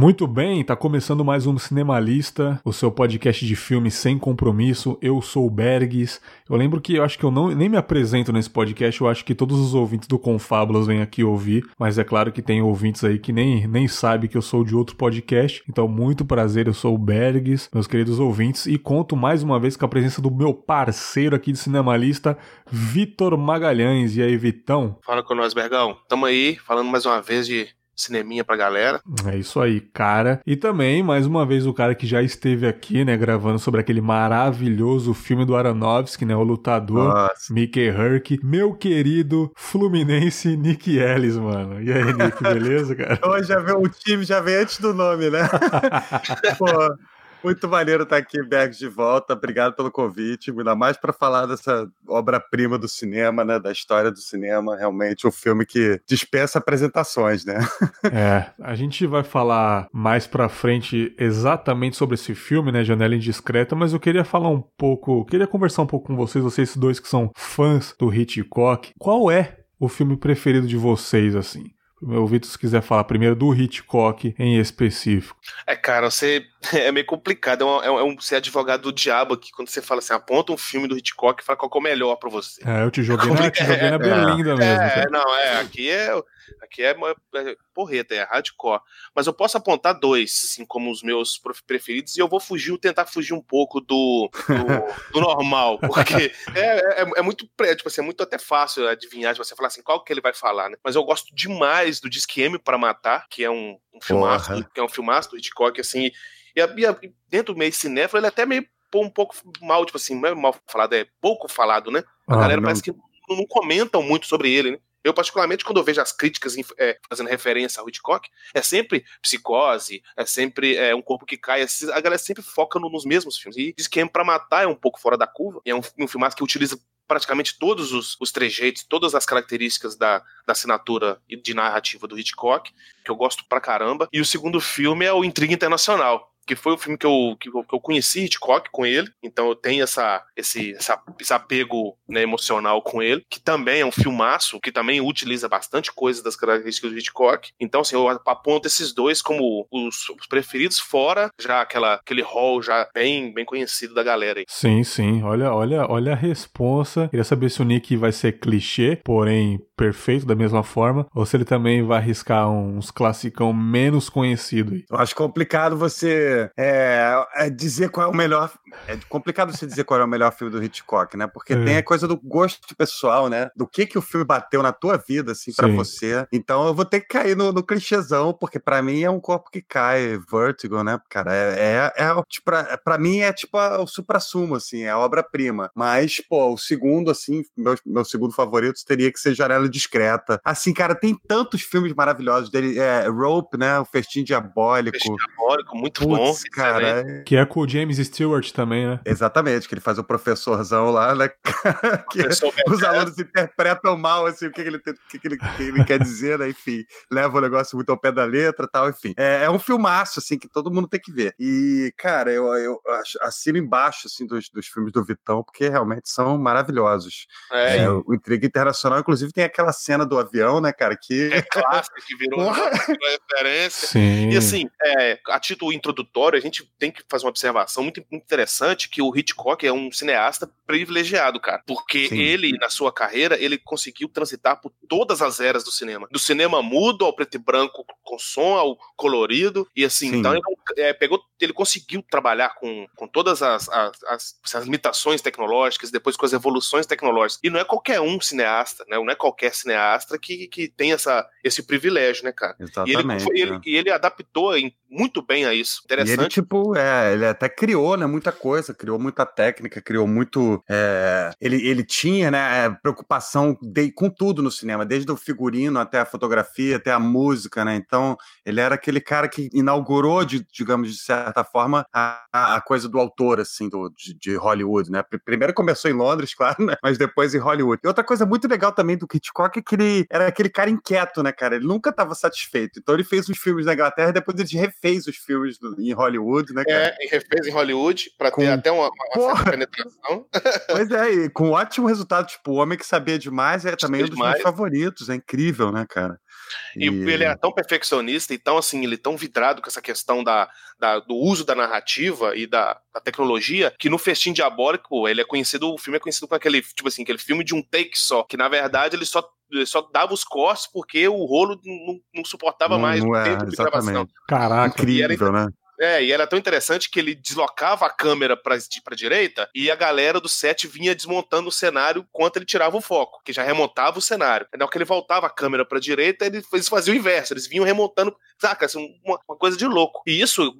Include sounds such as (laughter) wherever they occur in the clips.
Muito bem, tá começando mais um Cinemalista, o seu podcast de filmes sem compromisso. Eu sou o Bergs. Eu lembro que eu acho que eu não, nem me apresento nesse podcast, eu acho que todos os ouvintes do Confábulas vêm aqui ouvir, mas é claro que tem ouvintes aí que nem, nem sabem que eu sou de outro podcast. Então, muito prazer, eu sou o Bergs, meus queridos ouvintes, e conto mais uma vez com a presença do meu parceiro aqui de Cinemalista, Vitor Magalhães. E aí, Vitão? Fala com nós, Bergão. Tamo aí, falando mais uma vez de cineminha pra galera. É isso aí, cara. E também, mais uma vez, o cara que já esteve aqui, né, gravando sobre aquele maravilhoso filme do Aronofsky, né, o lutador Nossa. Mickey Herc, meu querido Fluminense Nick Ellis, mano. E aí, Nick, beleza, cara? Hoje já veio o time, já veio antes do nome, né? (laughs) Pô, muito maneiro estar aqui, Bergs, de volta. Obrigado pelo convite. Ainda mais para falar dessa obra-prima do cinema, né? Da história do cinema. Realmente um filme que dispensa apresentações, né? (laughs) É, a gente vai falar mais pra frente exatamente sobre esse filme, né? Janela Indiscreta, mas eu queria falar um pouco, queria conversar um pouco com vocês, vocês dois que são fãs do Hitchcock. Qual é o filme preferido de vocês, assim? O Vitor, se quiser falar primeiro do Hitchcock em específico. É, cara, você (laughs) é meio complicado. É um, é um ser advogado do diabo aqui quando você fala assim, aponta um filme do Hitchcock e fala qual é o melhor para você. É, eu te joguei, (laughs) é na, te joguei na Berlinda é, mesmo. É, não, é, aqui é Aqui é, é porreta, é hardcore. Mas eu posso apontar dois, assim, como os meus preferidos, e eu vou fugir, tentar fugir um pouco do, do, (laughs) do normal, porque é, é, é, muito, tipo assim, é muito até fácil adivinhar, de você falar assim, qual que ele vai falar, né? Mas eu gosto demais do Disque M para Matar, que é um, um filmaço, que é um filmaço do Hitchcock, assim, e, e dentro do meio cinéfilo, ele é até meio um pouco mal, tipo assim, não é mal falado, é pouco falado, né? A ah, galera não. parece que não comentam muito sobre ele, né? Eu, particularmente, quando eu vejo as críticas é, fazendo referência ao Hitchcock, é sempre psicose, é sempre é, um corpo que cai. A galera sempre foca no, nos mesmos filmes. E diz que pra Matar é um pouco fora da curva. E é um, um filmaço que utiliza praticamente todos os, os trejeitos, todas as características da, da assinatura de narrativa do Hitchcock, que eu gosto pra caramba. E o segundo filme é o Intriga Internacional, que foi o filme que eu, que eu, que eu conheci Hitchcock com ele, então eu tenho essa, esse, essa, esse apego né, emocional com ele, que também é um filmaço, que também utiliza bastante coisa das características do Hitchcock. Então, assim, eu aponto esses dois como os, os preferidos, fora já aquela, aquele hall já bem, bem conhecido da galera aí. Sim, sim. Olha, olha, olha a responsa. Queria saber se o Nick vai ser clichê, porém perfeito da mesma forma, ou se ele também vai arriscar uns classicão menos conhecido. Eu acho complicado você é, é dizer qual é o melhor. É complicado você dizer qual é o melhor filme do Hitchcock, né? Porque é. tem a coisa do gosto pessoal, né? Do que que o filme bateu na tua vida, assim, para você. Então eu vou ter que cair no, no clichêzão, porque para mim é um corpo que cai, Vertigo, né? Cara, é, é, é tipo, pra, pra mim é tipo a, o supra-sumo, assim, é a obra-prima. Mas, pô, o segundo, assim, meu, meu segundo favorito teria que ser Janela discreta. Assim, cara, tem tantos filmes maravilhosos dele. É, Rope, né? O Festim Diabólico. Festim Diabólico, muito Puts, bom. cara. É... Que é com o James Stewart também, né? Exatamente, que ele faz o professorzão lá, né? (laughs) que os alunos interpretam mal, assim, o que, ele, o que, ele, que ele quer dizer, né? Enfim, leva o negócio muito ao pé da letra tal, enfim. É, é um filmaço, assim, que todo mundo tem que ver. E, cara, eu, eu assino embaixo, assim, dos, dos filmes do Vitão, porque realmente são maravilhosos. É, é o Intriga Internacional, inclusive, tem aquela aquela cena do avião, né, cara? Que... É clássica, que virou, (laughs) uma referência. Sim. E assim, é, a título introdutório, a gente tem que fazer uma observação muito, muito interessante que o Hitchcock é um cineasta privilegiado, cara. Porque Sim. ele, na sua carreira, ele conseguiu transitar por todas as eras do cinema. Do cinema mudo ao preto e branco com som, ao colorido. E assim, Sim. então ele é, pegou, ele conseguiu trabalhar com, com todas as, as, as, as limitações tecnológicas, depois com as evoluções tecnológicas. E não é qualquer um cineasta, né? Não é qualquer qualquer cineasta que, que tem essa, esse privilégio, né, cara? Exatamente. E ele, e ele adaptou muito bem a isso. Interessante. E ele, tipo, é, ele até criou, né, muita coisa, criou muita técnica, criou muito. É, ele, ele tinha, né, é, preocupação de, com tudo no cinema, desde o figurino até a fotografia, até a música, né? Então, ele era aquele cara que inaugurou, de, digamos, de certa forma, a, a coisa do autor, assim, do, de, de Hollywood, né? Primeiro começou em Londres, (laughs) claro, né? Mas depois em Hollywood. E outra coisa muito legal também do Hitchcock é que ele era aquele cara inquieto, né, cara? Ele nunca estava satisfeito. Então ele fez os filmes na Inglaterra e depois ele refez os filmes do, em Hollywood, né, cara? É, e refez em Hollywood para com... ter até uma, uma certa penetração. (laughs) Pois é, e com ótimo resultado. Tipo, O Homem que Sabia Demais é também um dos meus favoritos. É incrível, né, cara? E, e, ele é tão perfeccionista, então assim, ele é tão vidrado com essa questão da, da do uso da narrativa e da, da, tecnologia, que no Festim Diabólico, ele é conhecido, o filme é conhecido como aquele, tipo assim, aquele filme de um take só, que na verdade ele só ele só dava os cortes porque o rolo não, não suportava não, mais não o é, tempo de gravação. Caraca, incrível, né? É, e era tão interessante que ele deslocava a câmera pra, pra direita e a galera do set vinha desmontando o cenário enquanto ele tirava o foco, que já remontava o cenário. Na hora que ele voltava a câmera pra direita, eles faziam o inverso, eles vinham remontando, saca? Assim, uma, uma, coisa de louco. E isso,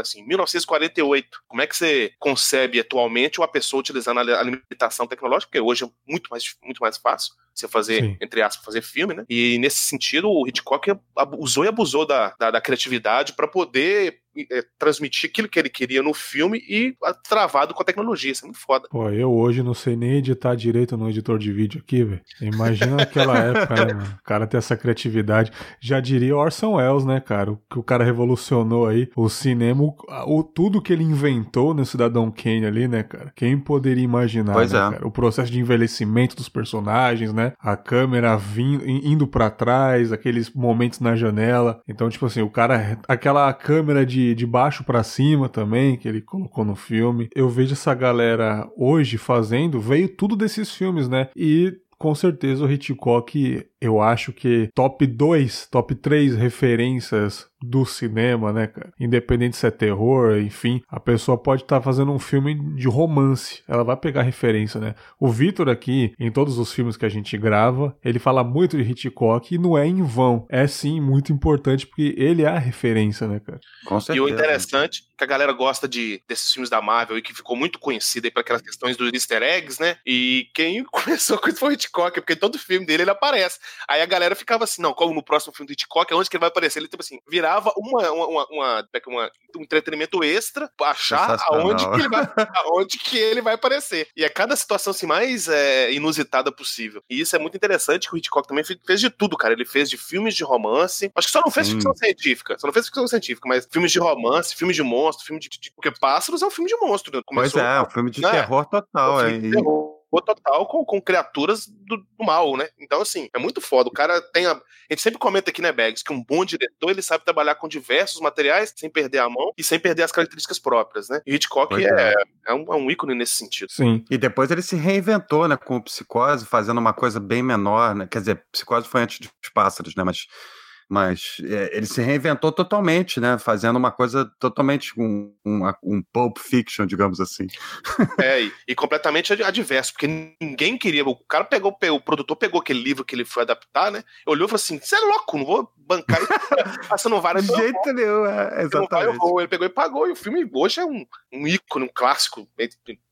assim, 1948, como é que você concebe atualmente uma pessoa utilizando a limitação tecnológica, porque hoje é muito mais, muito mais fácil você fazer, Sim. entre aspas, fazer filme, né? E nesse sentido, o Hitchcock usou e abusou da, da, da criatividade para poder é, transmitir aquilo que ele queria no filme e travado com a tecnologia. Isso é muito foda. Pô, eu hoje não sei nem editar direito no editor de vídeo aqui, velho. Imagina naquela (laughs) época, né, mano? O cara ter essa criatividade. Já diria Orson Welles, né, cara? O que o cara revolucionou aí o cinema, o, o, tudo que ele inventou no Cidadão Kane ali, né, cara? Quem poderia imaginar, pois né, é. cara? O processo de envelhecimento dos personagens, né? A câmera vindo, indo para trás, aqueles momentos na janela. Então, tipo assim, o cara, aquela câmera de de, baixo para cima também, que ele colocou no filme. Eu vejo essa galera hoje fazendo, veio tudo desses filmes, né? E com certeza o Hitchcock, eu acho que top 2, top 3 referências do cinema, né, cara? Independente se é terror, enfim, a pessoa pode estar tá fazendo um filme de romance, ela vai pegar referência, né? O Vitor aqui, em todos os filmes que a gente grava, ele fala muito de Hitchcock e não é em vão. É sim muito importante porque ele é a referência, né, cara? Com certeza. E o interessante é que a galera gosta de desses filmes da Marvel e que ficou muito conhecido aí para aquelas questões dos easter eggs, né? E quem (laughs) começou com isso foi o Hitchcock, porque todo filme dele ele aparece. Aí a galera ficava assim, não, como no próximo filme do Hitchcock, onde que ele vai aparecer? Ele tipo assim, virar virava uma, uma, uma, uma, é uma um entretenimento extra pra achar aonde que, ele vai, aonde que ele vai aparecer. E é cada situação assim, mais é, inusitada possível. E isso é muito interessante que o Hitchcock também fez de tudo, cara. Ele fez de filmes de romance. Acho que só não fez Sim. ficção científica. Só não fez ficção científica, mas filmes de romance, filmes de monstro, filme de. de porque Pássaros é um filme de monstro. Né? Começou, pois é, um filme de né? terror total. É um filme é. de terror total com, com criaturas do, do, mal, né? Então, assim, é muito foda. O cara tem a. A gente sempre comenta aqui, né, Bags, que um bom diretor ele sabe trabalhar com diversos materiais sem perder a mão e sem perder as características próprias, né? E Hitchcock é, é. É, um, é um ícone nesse sentido. Sim. E depois ele se reinventou, né, com o Psicose, fazendo uma coisa bem menor, né? Quer dizer, Psicose foi antes dos Pássaros, né? Mas mas é, ele se reinventou totalmente, né? Fazendo uma coisa totalmente um, um, um pulp fiction, digamos assim. (laughs) É, e, e, completamente adverso, porque ninguém queria. O cara pegou, o produtor pegou aquele livro que ele foi adaptar, né? Olhou e falou assim: você é louco, não vou bancar (laughs) não vai, De jeito nenhum, é, exatamente. Ele pegou e pagou, e o filme hoje é um, um ícone, um clássico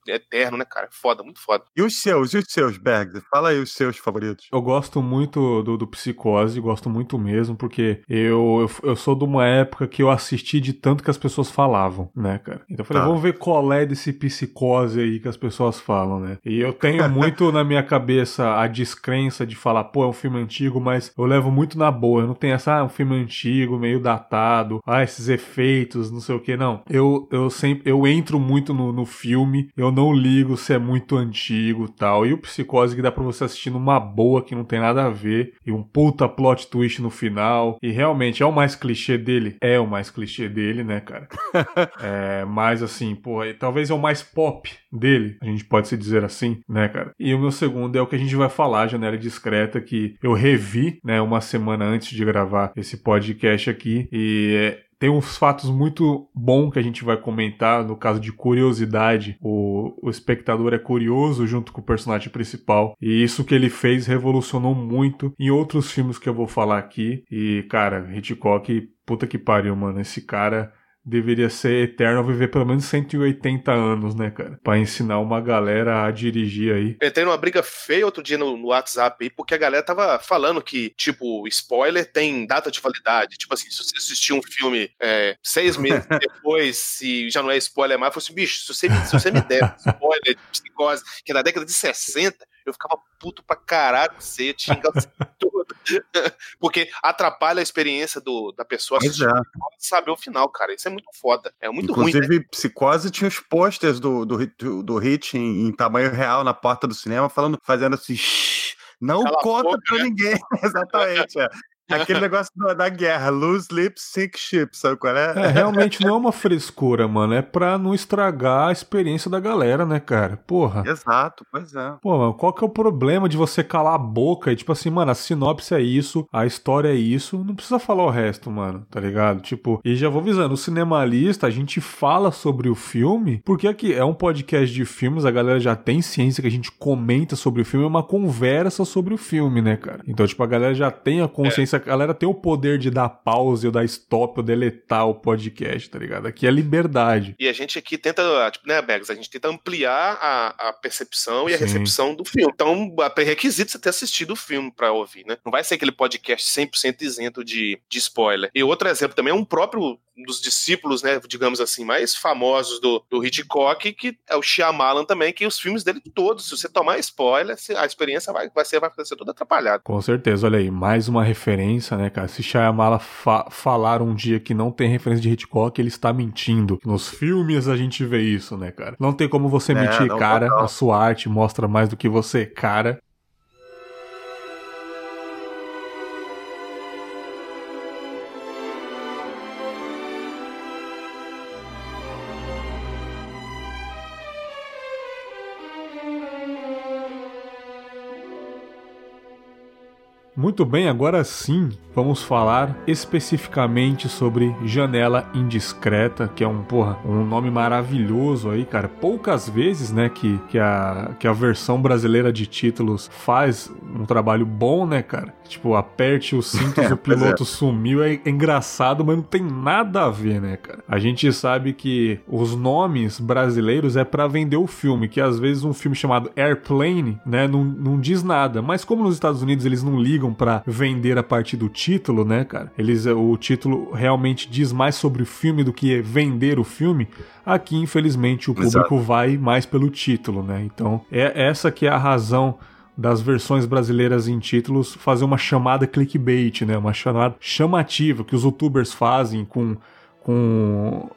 eterno, né, cara? Foda, muito foda. E os seus, e os seus, Berg? Fala aí os seus favoritos. Eu gosto muito do, do Psicose, gosto muito mesmo, porque eu, eu, eu, sou de uma época que eu assisti de tanto que as pessoas falavam, né, cara? Então eu falei, tá. vamos ver qual é desse Psicose aí que as pessoas falam, né? E eu tenho muito na minha cabeça a descrença de falar, pô, é um filme antigo, mas eu levo muito na boa. Eu não tenho essa, ah, um filme antigo, meio datado, ah, esses efeitos, não sei o que, não. Eu, eu sempre, eu entro muito no, no filme, eu não ligo se é muito antigo tal. E o Psicose que dá pra você assistir numa boa que não tem nada a ver. E um puta plot twist no final. E realmente é o mais clichê dele? É o mais clichê dele, né, cara? (laughs) é, mas assim, pô, talvez é o mais pop dele, a gente pode se dizer assim, né, cara? E o meu segundo é o que a gente vai falar, Janela Discreta, que eu revi, né, uma semana antes de gravar esse podcast aqui. E é, tem uns fatos muito bons que a gente vai comentar, no caso de curiosidade. O, o espectador é curioso junto com o personagem principal. E isso que ele fez revolucionou muito em outros filmes que eu vou falar aqui. E, cara, Hitchcock, puta que pariu, mano. Esse cara deveria ser eterno viver pelo menos 180 anos, né, cara? Pra ensinar uma galera a dirigir aí. Entrei numa briga feia outro dia no, no, WhatsApp aí, porque a galera tava falando que, tipo, spoiler tem data de validade. Tipo assim, se você assistir um filme é, seis meses (laughs) depois, se já não é spoiler mais, fosse, assim, bicho, se você, se você me der (laughs) spoiler de psicose, que é da década de 60, eu ficava puto pra caralho, você tinha. (laughs) Porque atrapalha a experiência do, da pessoa é. saber o final, cara. Isso é muito foda. É muito Inclusive, ruim. Inclusive, né? Psicose tinha os posters do, do, do, do Hit em, em, tamanho real na porta do cinema, falando, fazendo assim. Não Cala conta boca, pra né? ninguém. (laughs) Exatamente. É. Aquele (laughs) negócio da, da guerra, lose lips, sink ships, sabe qual é? É, realmente não é uma frescura, mano. É pra não estragar a experiência da galera, né, cara? Porra. Exato, pois é. Pô, mano, qual que é o problema de você calar a boca e, tipo assim, mano, a sinopse é isso, a história é isso, não precisa falar o resto, mano, tá ligado? Tipo, e já vou avisando, o Cinemalista, a gente fala sobre o filme, porque aqui é um podcast de filmes, a galera já tem ciência que a gente comenta sobre o filme, é uma conversa sobre o filme, né, cara? Então, tipo, a galera já tem a consciência, é. A galera tem o poder de dar pause ou dar stop ou deletar o podcast, tá ligado? Aqui é liberdade. E a gente aqui tenta, tipo, né, Bags, a gente tenta ampliar a, a percepção e Sim. a recepção do filme. Então, é pré-requisito você ter assistido o filme pra ouvir, né? Não vai ser aquele podcast 100% isento de, de spoiler. E outro exemplo também é um próprio dos discípulos, né, digamos assim, mais famosos do, do Hitchcock, que é o Shyamalan também, que os filmes dele todos, se você tomar spoiler, a experiência vai, vai, ser, vai ser toda atrapalhada. Com certeza, olha aí, mais uma referência, né, cara? Se Shyamalan fa falar um dia que não tem referência de Hitchcock, ele está mentindo. Nos filmes a gente vê isso, né, cara? Não tem como você é, mentir, cara. A sua arte mostra mais do que você, cara. Muito bem, agora sim vamos falar especificamente sobre Janela Indiscreta, que é um, porra, um nome maravilhoso aí, cara. Poucas vezes, né, que, que, a, que a versão brasileira de títulos faz um trabalho bom, né, cara? Tipo, aperte os cintos, (laughs) o piloto é. sumiu. É engraçado, mas não tem nada a ver, né, cara? A gente sabe que os nomes brasileiros é para vender o filme, que às vezes um filme chamado Airplane, né, não, não diz nada. Mas como nos Estados Unidos eles não ligam para vender a partir do título, né, cara? Eles o título realmente diz mais sobre o filme do que vender o filme. Aqui, infelizmente, o público Exato. vai mais pelo título, né? Então, é essa que é a razão das versões brasileiras em títulos fazer uma chamada clickbait, né? Uma chamada chamativa que os youtubers fazem com com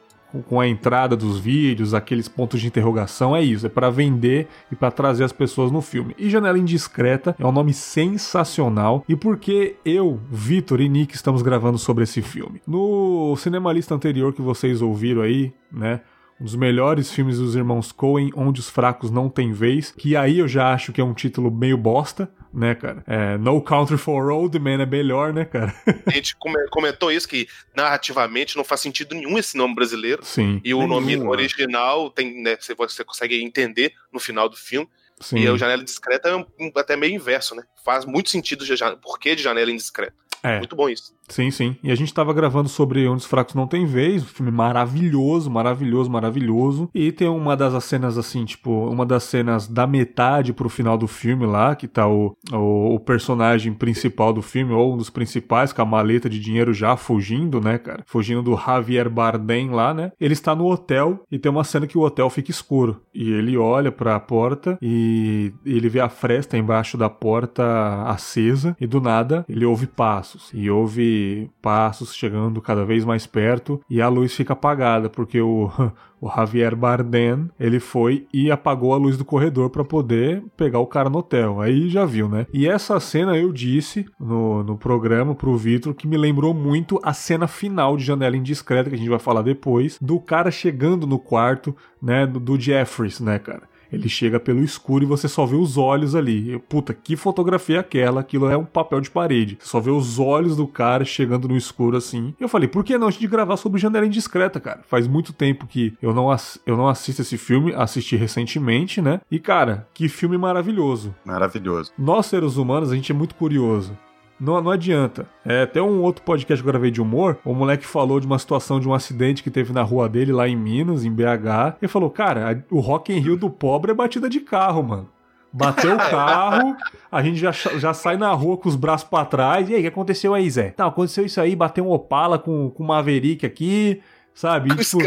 com a entrada dos vídeos, aqueles pontos de interrogação, é isso, é para vender e para trazer as pessoas no filme. E Janela Indiscreta é um nome sensacional e porque eu, Vitor e Nick estamos gravando sobre esse filme. No Cinemalista anterior que vocês ouviram aí, né, um dos melhores filmes dos irmãos Coen, Onde os Fracos Não Têm Vez, que aí eu já acho que é um título meio bosta, né, cara? É, no Country for Old Men é melhor, né, cara? A gente comentou isso, que narrativamente não faz sentido nenhum esse nome brasileiro. Sim. E o nome original tem, né, você, você consegue entender no final do filme. Sim. E o Janela Indiscreta é um, até meio inverso, né? Faz muito sentido o porquê de Janela Indiscreta. É. Muito bom isso. Sim, sim. E a gente tava gravando sobre Onde os Fracos Não Tem Vez, um filme maravilhoso, maravilhoso, maravilhoso. E tem uma das cenas, assim, tipo, uma das cenas da metade pro final do filme lá, que tá o, o, o, personagem principal do filme, ou um dos principais, com a maleta de dinheiro já fugindo, né, cara? Fugindo do Javier Bardem lá, né? Ele está no hotel e tem uma cena que o hotel fica escuro. E ele olha pra porta e ele vê a fresta embaixo da porta acesa e do nada ele ouve passos. E ouve passos chegando cada vez mais perto e a luz fica apagada porque o (laughs) o Javier Bardem, ele foi e apagou a luz do corredor para poder pegar o cara no hotel. Aí já viu, né? E essa cena eu disse no, no programa pro Vitor que me lembrou muito a cena final de Janela Indiscreta, que a gente vai falar depois, do cara chegando no quarto, né, do, do Jeffries, né, cara? Ele chega pelo escuro e você só vê os olhos ali. Puta, que fotografia é aquela? Aquilo é um papel de parede. Você só vê os olhos do cara chegando no escuro assim. E eu falei, por que não a gente gravar sobre Janela Indiscreta, cara? Faz muito tempo que eu não, eu não assisto esse filme, assisti recentemente, né? E cara, que filme maravilhoso. Maravilhoso. Nós, seres humanos, a gente é muito curioso. Não, não adianta. É, até um outro podcast que eu gravei de humor, o moleque falou de uma situação de um acidente que teve na rua dele lá em Minas, em BH. Ele falou, cara, o Rock in Rio do pobre é batida de carro, mano. Bateu o carro, a gente já, já sai na rua com os braços para trás. E aí, o que aconteceu aí, Zé? Tá, aconteceu isso aí, bateu um Opala com, com Maverick aqui, sabe? E, tipo,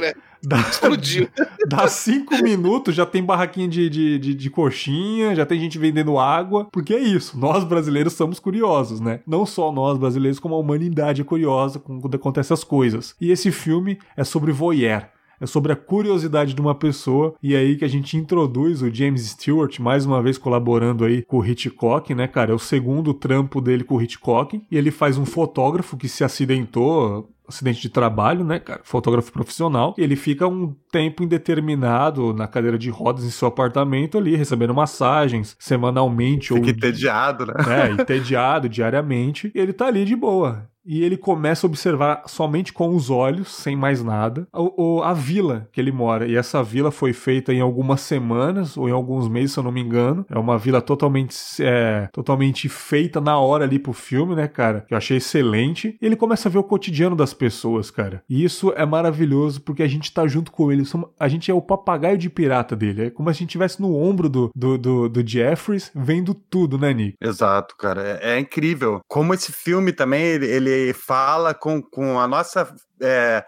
Dá, Explodiu. (laughs) Dá cinco minutos, já tem barraquinha de, de, de, de, coxinha, já tem gente vendendo água. Porque é isso, nós brasileiros somos curiosos, né? Não só nós brasileiros, como a humanidade é curiosa quando acontecem as coisas. E esse filme é sobre voyeur é sobre a curiosidade de uma pessoa. E é aí que a gente introduz o James Stewart, mais uma vez colaborando aí com o Hitchcock, né, cara? É o segundo trampo dele com o Hitchcock. E ele faz um fotógrafo que se acidentou acidente de trabalho, né, cara? Fotógrafo profissional. Ele fica um tempo indeterminado na cadeira de rodas em seu apartamento ali, recebendo massagens semanalmente. Fica ou... entediado, né? É, entediado diariamente. E ele tá ali de boa e ele começa a observar somente com os olhos, sem mais nada, a, a, vila que ele mora. E essa vila foi feita em algumas semanas ou em alguns meses, se eu não me engano. É uma vila totalmente, é, totalmente feita na hora ali pro filme, né, cara? Que eu achei excelente. E ele começa a ver o cotidiano das pessoas, cara. E isso é maravilhoso porque a gente tá junto com ele. A gente é o papagaio de pirata dele. É como se a gente estivesse no ombro do, do, do, do Jeffries vendo tudo, né, Nick? Exato, cara. É, é incrível. Como esse filme também, ele, ele fala com, com a nossa. É,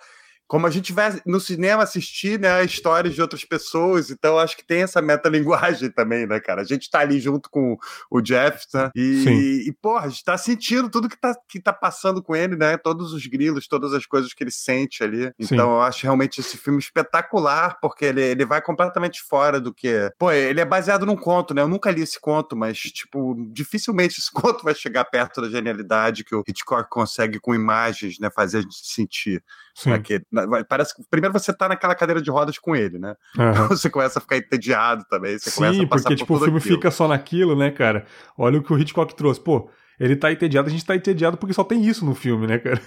como a gente vai no cinema assistir né, histórias de outras pessoas, então acho que tem essa metalinguagem (laughs) também, né, cara? A gente tá ali junto com o Jeff, né? E, e porra, a gente tá sentindo tudo que tá, que tá passando com ele, né? Todos os grilos, todas as coisas que ele sente ali. Então Sim. eu acho realmente esse filme espetacular, porque ele, ele vai completamente fora do que. Pô, ele é baseado num conto, né? Eu nunca li esse conto, mas, tipo, dificilmente esse (laughs) conto vai chegar perto da genialidade que o Hitchcock consegue com imagens, né? Fazer a gente sentir. Naquele, parece que primeiro você tá naquela cadeira de rodas com ele, né? Uhum. Você começa a ficar entediado também. Você Sim, começa a passar porque tipo, o filme aquilo. fica só naquilo, né, cara? Olha o que o Hitchcock trouxe. Pô, ele tá entediado, a gente tá entediado porque só tem isso no filme, né, cara?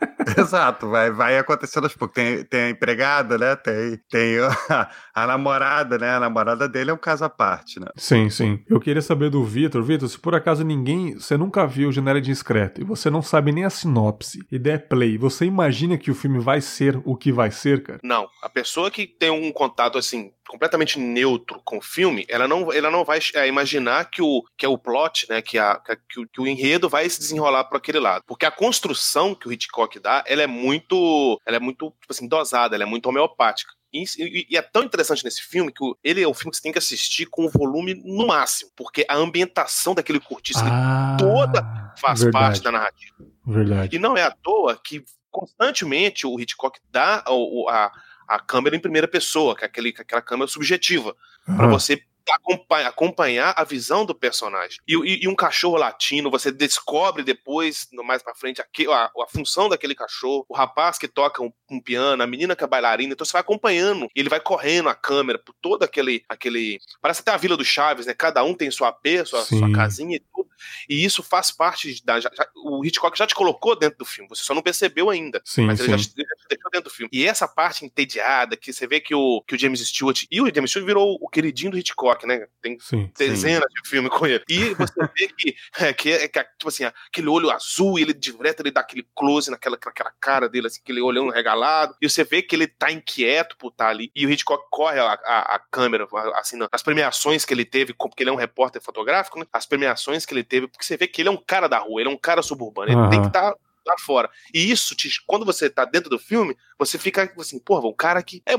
(laughs) Exato, vai, vai acontecendo aos poucos. Tem, tem a empregada, né? Tem, tem a, (laughs) a, namorada, né? A namorada dele é um caso à parte, né? Sim, sim. Eu queria saber do Vitor. Vitor, se por acaso ninguém. Você nunca viu Janela Discreta e você não sabe nem a sinopse e der play, você imagina que o filme vai ser o que vai ser, cara? Não. A pessoa que tem um contato assim completamente neutro com o filme, ela não, ela não vai é, imaginar que o, que é o plot, né, que, a, que, o, que o enredo vai se desenrolar por aquele lado. Porque a construção que o Hitchcock dá, ela é muito, ela é muito, tipo assim, dosada, ela é muito homeopática. E, e, e, é tão interessante nesse filme que ele é um filme que você tem que assistir com o volume no máximo, porque a ambientação daquele cortiço ah, toda faz verdade, parte da narrativa. Verdade. E não é à toa que constantemente o Hitchcock dá a, a a câmera em primeira pessoa, que é aquele, aquela câmera subjetiva, uhum. para você acompanhar, acompanhar a visão do personagem. E, e, e, um cachorro latino, você descobre depois, mais pra frente, a, a, função daquele cachorro, o rapaz que toca um, um, piano, a menina que é bailarina, então você vai acompanhando, ele vai correndo a câmera por todo aquele. aquele parece até a Vila do Chaves, né? Cada um tem sua P, sua, sua casinha e tudo. E isso faz parte da. Já, já, o Hitchcock já te colocou dentro do filme, você só não percebeu ainda. Sim, mas ele já te, já te deixou dentro do filme. E essa parte entediada, que você vê que o, que o James Stewart. E o James Stewart virou o queridinho do Hitchcock, né? Tem sim, dezenas sim. de filmes com ele. E você vê que, (laughs) é, que, é, que, tipo assim, aquele olho azul, ele direto ele dá aquele close naquela, naquela cara dele, assim, aquele olhão regalado. E você vê que ele tá inquieto por estar ali. E o Hitchcock corre a, a, a câmera, assim, as premiações que ele teve, porque ele é um repórter fotográfico, né? As premiações que ele teve, porque você vê que ele é um cara da rua, ele é um cara suburbano, ele uhum. tem que estar tá lá fora. E isso, te, quando você tá dentro do filme, você fica assim, porra, o cara que é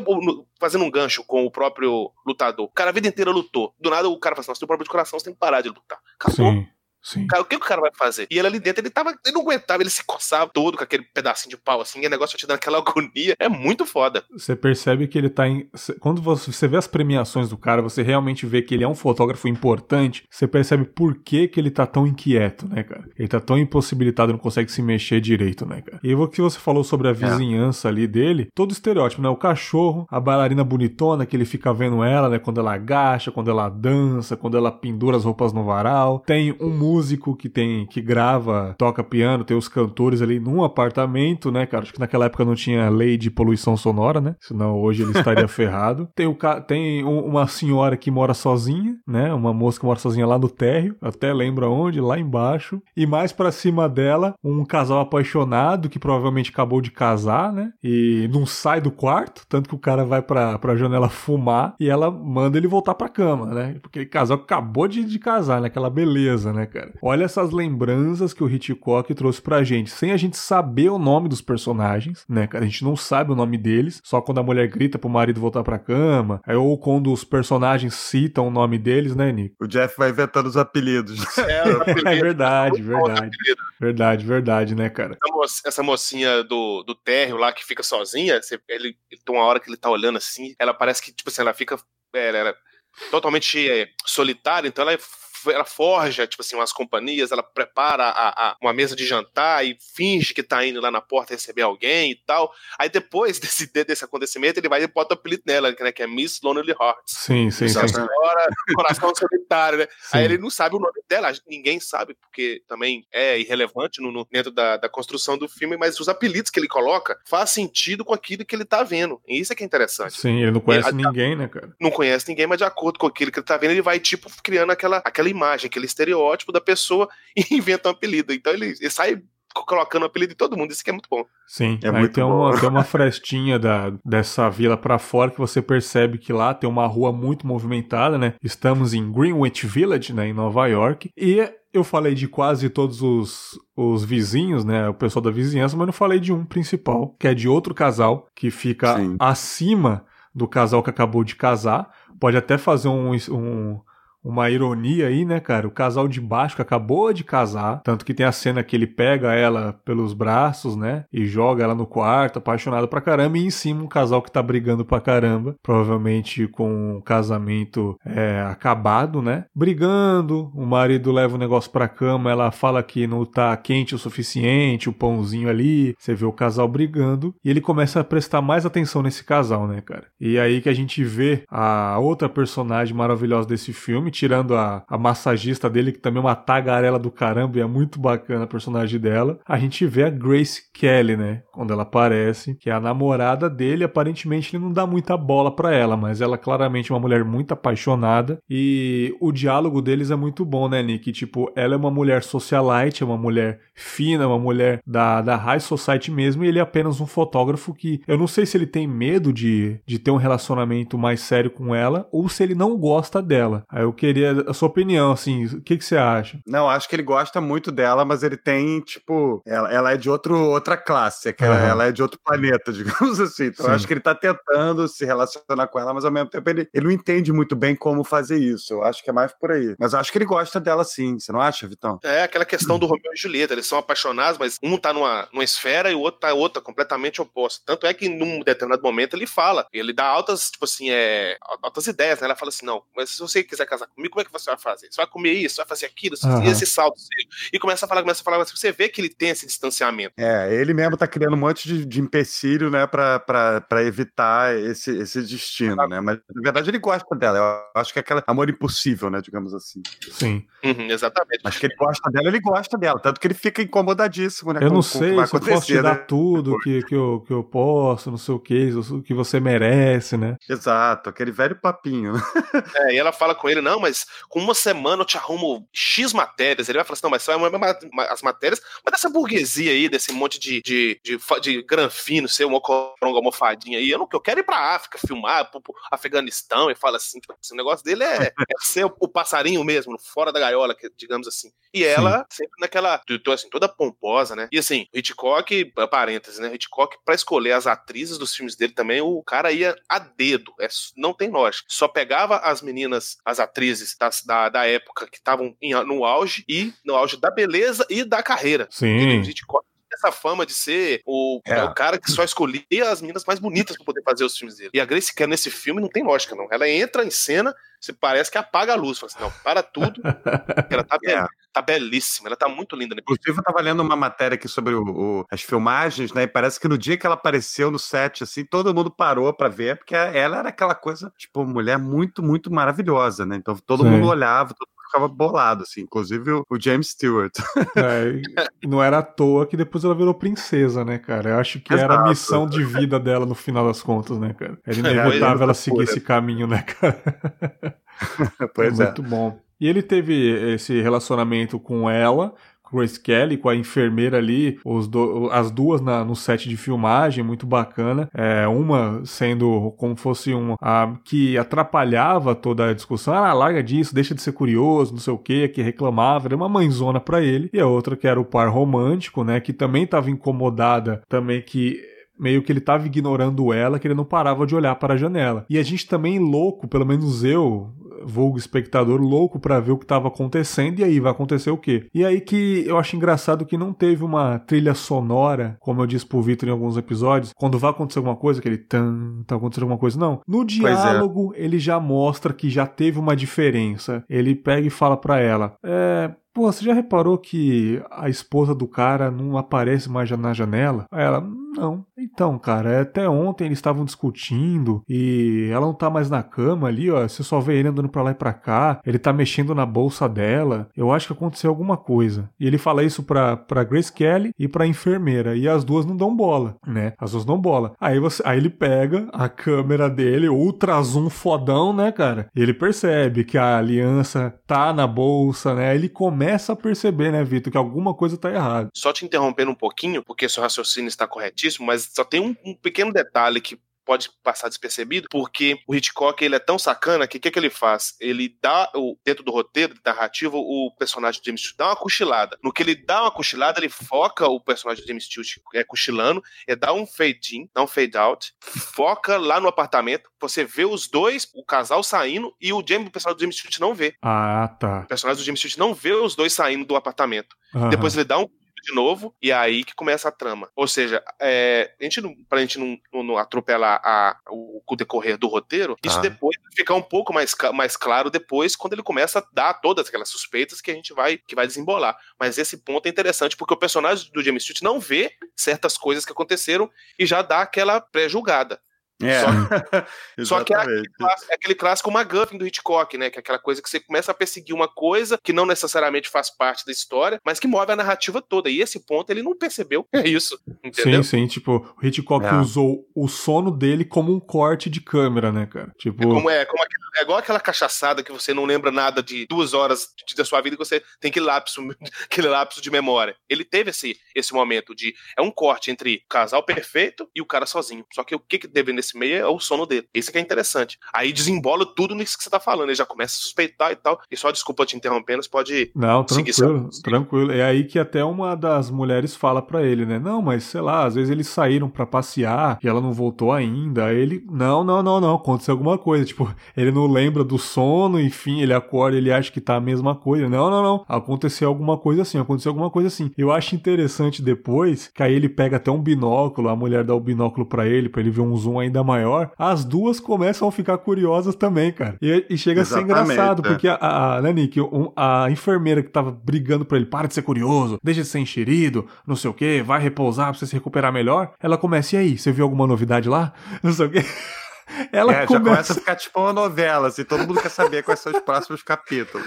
fazendo um gancho com o próprio lutador. O cara a vida inteira lutou. Do nada o cara fala assim, nossa, tem um problema de coração, você tem que parar de lutar. Acabou. Sim. Sim. Cara, o que o cara vai fazer? E ele ali dentro, ele tava. Ele não aguentava, ele se coçava todo com aquele pedacinho de pau assim, e o negócio te dando aquela (laughs) agonia. É muito foda. Você percebe que ele tá em. Quando você vê as premiações do cara, você realmente vê que ele é um fotógrafo importante. Você percebe por que, que ele tá tão inquieto, né, cara? Ele tá tão impossibilitado, não consegue se mexer direito, né, cara? E o que você falou sobre a é. vizinhança é. ali dele, todo estereótipo, né? O cachorro, a bailarina bonitona que ele fica vendo ela, né? Quando ela agacha, quando ela dança, quando ela pendura as roupas no varal. Tem um músico que tem que grava, toca piano, tem os cantores ali num apartamento, né, cara? Acho que naquela época não tinha lei de poluição sonora, né? Senão hoje ele estaria (laughs) ferrado. Tem, o, tem uma senhora que mora sozinha, né? Uma moça que mora sozinha lá no térreo, até lembra onde, lá embaixo. E mais para cima dela, um casal apaixonado que provavelmente acabou de casar, né? E não sai do quarto, tanto que o cara vai pra, pra janela fumar e ela manda ele voltar pra cama, né? Porque o casal acabou de, de casar, né? Aquela beleza, né, cara? Olha essas lembranças que o Hitchcock trouxe pra gente, sem a gente saber o nome dos personagens, né, cara? A gente não sabe o nome deles, só quando a mulher grita pro marido voltar pra cama, ou quando os personagens citam o nome deles, né, Nico? O Jeff vai inventando os apelidos. (laughs) É, (laughs) é verdade, verdade. Verdade, verdade, né, cara? Essa, mocinha, essa mocinha do, do térreo lá que fica sozinha, você, ele, ele tem uma hora que ele tá olhando assim, ela parece que, tipo assim, ela fica. Ela, ela, totalmente é, solitária, então ela é ela forja, tipo assim, umas companhias, ela prepara a, a, uma mesa de jantar e finge que tá indo lá na porta receber alguém e tal. Aí depois (laughs) desse, desse acontecimento, ele vai e bota o apelido nela, né, que é Miss Lonely Hearts. Sim, sim, sim. Senhora, coração solitário, né? (laughs) Sim. Aí ele não sabe o nome dela, ninguém sabe, porque também é irrelevante no, no dentro da, da, construção do filme, mas os apelidos que ele coloca faz sentido com aquilo que ele tá vendo. E isso é que é interessante. Sim, ele não conhece ele, ninguém, né, cara? Não conhece ninguém, mas de acordo com aquilo que ele tá vendo, ele vai, tipo, criando aquela, aquela imagem, aquele estereótipo da pessoa (laughs) e inventa um apelido. Então ele, ele sai colocando apelido de todo mundo, isso que é muito bom. Sim, é aí muito tem, bom. Uma, tem uma (laughs) frestinha da, dessa vila para fora que você percebe que lá tem uma rua muito movimentada, né? Estamos em Greenwich Village, né, em Nova York, e eu falei de quase todos os, os vizinhos, né? O pessoal da vizinhança, mas não falei de um principal, que é de outro casal que fica Sim. acima do casal que acabou de casar. Pode até fazer um, um uma ironia aí, né, cara? O casal de baixo que acabou de casar, tanto que tem a cena que ele pega ela pelos braços, né, e joga ela no quarto, apaixonado pra caramba, e em cima um casal que tá brigando pra caramba, provavelmente com o casamento é, acabado, né? Brigando, o marido leva o negócio pra cama, ela fala que não tá quente o suficiente, o pãozinho ali, você vê o casal brigando, e ele começa a prestar mais atenção nesse casal, né, cara? E aí que a gente vê a outra personagem maravilhosa desse filme, tirando a, a massagista dele, que também é uma tagarela do caramba e é muito bacana a personagem dela, a gente vê a Grace Kelly, né? Quando ela aparece, que é a namorada dele, aparentemente ele não dá muita bola para ela, mas ela é claramente uma mulher muito apaixonada e o diálogo deles é muito bom, né, Nick? Tipo, ela é uma mulher socialite, é uma mulher fina, uma mulher da, da high society mesmo, e ele é apenas um fotógrafo que eu não sei se ele tem medo de, de ter um relacionamento mais sério com ela ou se ele não gosta dela. Aí eu queria a sua opinião, assim, o que, que você acha? Não, acho que ele gosta muito dela, mas ele tem, tipo, ela, ela é de outro, outra classe, é uhum. ela, ela, é de outro planeta, (laughs) digamos assim. Então acho que ele tá tentando se relacionar com ela, mas ao mesmo tempo ele, ele não entende muito bem como fazer isso. Eu acho que é mais por aí. Mas eu acho que ele gosta dela sim, você não acha, Vitão? É, aquela questão do Romeu e Julieta, eles são apaixonados, mas um tá numa, numa esfera e o outro tá outra, completamente oposta. Tanto é que num determinado momento ele fala, ele dá altas, tipo assim, é, altas ideias, né? Ela fala assim, não, mas se você quiser casar comigo, como é que você vai fazer? Você vai comer isso, vai fazer aquilo, uhum. esse salto. E começa a falar, começa a falar, mas você vê que ele tem esse distanciamento. É, ele mesmo tá criando um monte de, de empecilho, né, pra, pra, pra evitar esse, esse destino, né? Mas na verdade ele gosta dela. Eu acho que é aquele amor impossível, né, digamos assim. Sim. Uhum, exatamente. Mas que ele gosta dela, ele gosta dela. Tanto que ele fica incomodadíssimo, né? Eu com, não sei se eu posso te né? dar tudo que, que, eu, que eu posso, não sei o que, o que você merece, né? Exato, aquele velho papinho. é, e ela fala com ele, não, mas com uma semana eu te arrumo X matérias. Ele vai falar assim: não, mas só as matérias, mas dessa burguesia aí, desse monte de, de, de, de granfino, ser uma coronga almofadinha aí. Eu, não, eu quero ir pra África filmar, pro, pro Afeganistão, e fala assim: tipo, assim, o negócio dele é, é ser o, o, passarinho mesmo, fora da gaiola, digamos assim. E ela Sim. sempre naquela, assim, toda pomposa, né? E assim, Hitchcock, parênteses, né? Hitchcock, pra escolher as atrizes dos filmes dele também, o cara ia a dedo. É, não tem lógica. Só pegava as meninas, as atrizes das, da, da época que estavam no auge e no auge da beleza e da carreira. Sim. Essa fama de ser o, é. o cara que só escolhia as meninas mais bonitas para poder fazer os filmes dele. E a Grace Kelly nesse filme não tem lógica, não. Ela entra em cena, você parece que apaga a luz. Fala assim, não, para tudo. ela tá, (laughs) é. tá belíssima, ela tá muito linda. Né? Inclusive, eu tava lendo uma matéria aqui sobre o, o, as filmagens, né? E parece que no dia que ela apareceu no set, assim, todo mundo parou para ver, porque ela era aquela coisa, tipo, mulher muito, muito maravilhosa, né? Então todo Sim. mundo olhava, todo ficava bolado, assim, inclusive o, o James Stewart. É, não era à toa que depois ela virou princesa, né, cara? Eu acho que Exato. era a missão de vida dela no final das contas, né, cara? Era (laughs) inevitável é, ela seguir esse caminho, né, cara? (laughs) pois é. Muito bom. E ele teve esse relacionamento com ela, Grace Kelly com a enfermeira ali, do, as duas na, no set de filmagem, muito bacana. É, uma sendo como fosse um a, que atrapalhava toda a discussão. Ah, larga disso, deixa de ser curioso, não sei o que, que reclamava, era uma mãezona para ele. E a outra que era o par romântico, né, que também estava incomodada, também que meio que ele estava ignorando ela, que ele não parava de olhar para a janela. E a gente também louco, pelo menos eu, vulgo espectador louco para ver o que tava acontecendo e aí vai acontecer o quê? E aí que eu acho engraçado que não teve uma trilha sonora, como eu disse pro Victor em alguns episódios, quando vai acontecer alguma coisa, aquele tan, tá acontecendo alguma coisa, não. No é. diálogo, é. ele já mostra que já teve uma diferença. Ele pega e fala para ela, é, Pô, você já reparou que a esposa do cara não aparece mais na janela? Aí ela, não. Então, cara, até ontem eles estavam discutindo e ela não tá mais na cama ali, ó. Você só vê ele andando pra lá e pra cá. Ele tá mexendo na bolsa dela. Eu acho que aconteceu alguma coisa. E ele fala isso pra, pra Grace Kelly e pra enfermeira. E as duas não dão bola, né? As duas dão bola. Aí, você, aí ele pega a câmera dele, ultra zoom fodão, né, cara? E ele percebe que a aliança tá na bolsa, né? Ele começa começa a perceber, né, Vitor, que alguma coisa tá errada. Só te interrompendo um pouquinho, porque seu raciocínio está corretíssimo, mas só tem um, um pequeno detalhe que pode passar despercebido, porque o Hitchcock ele é tão sacana que o que, que ele faz? Ele dá, o, dentro do roteiro da narrativa, o personagem de James Stewart dá uma cochilada. No que ele dá uma cochilada, ele foca o personagem de James Stewart é, cochilando, é dá um fade in, dá um fade out, foca lá no apartamento, você vê os dois, o casal saindo, e o, James, o personagem do James Stewart não vê. Ah, tá. O personagem do James Stewart não vê os dois saindo do apartamento. Uhum. Depois ele dá um de novo, e é aí que começa a trama. Ou seja, é, a gente não, pra gente não, não atropelar a, o, o, decorrer do roteiro, tá. isso depois fica um pouco mais, mais claro depois, quando ele começa a dar todas aquelas suspeitas que a gente vai, que vai desembolar. Mas esse ponto é interessante, porque o personagem do James Stewart não vê certas coisas que aconteceram e já dá aquela pré-julgada. É. Só, (laughs) só que é aquele, clássico, é aquele clássico McGuffin do Hitchcock, né? Que é aquela coisa que você começa a perseguir uma coisa que não necessariamente faz parte da história, mas que move a narrativa toda. E esse ponto ele não percebeu. (laughs) É isso. Entendeu? Sim, sim. Tipo, o Hitchcock é. usou o sono dele como um corte de câmera, né, cara? Tipo... É, como, é, como é igual aquela cachaçada que você não lembra nada de duas horas da sua vida e você tem aquele lapso, (laughs) aquele lapso de memória. Ele teve esse, esse momento de. É um corte entre o casal perfeito e o cara sozinho. Só que o que, que deve nesse meio é o sono dele. Esse que é interessante. Aí desembola tudo nisso que você tá falando. Ele já começa a suspeitar e tal. E só desculpa te interrompendo, você pode. Não, tranquilo, tranquilo. É aí que até uma das mulheres fala para ele, né? Não, mas sei lá, às vezes eles saíram para passear e ela não voltou ainda. Aí ele. Não, não, não, não. Aconteceu alguma coisa. Tipo, ele não lembra do sono, enfim, ele acorda, ele acha que tá a mesma coisa. Não, não, não. Aconteceu alguma coisa assim, aconteceu alguma coisa assim. Eu acho interessante depois que aí ele pega até um binóculo, a mulher dá o binóculo para ele, para ele ver um zoom ainda maior. As duas começam a ficar curiosas também, cara. E, e chega Exatamente, a ser engraçado, é. porque a, a, né, Nick, um, a enfermeira que tava brigando pra ele, para de ser curioso, deixa de ser enxerido, não sei o que, vai repousar pra você se recuperar melhor. Ela começa, e aí, você viu alguma novidade lá? (laughs) Não sei o que. Ela é, começa... já começa a ficar tipo uma novela, assim, todo mundo quer saber quais são os próximos capítulos.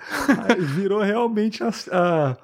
(laughs) virou realmente a, a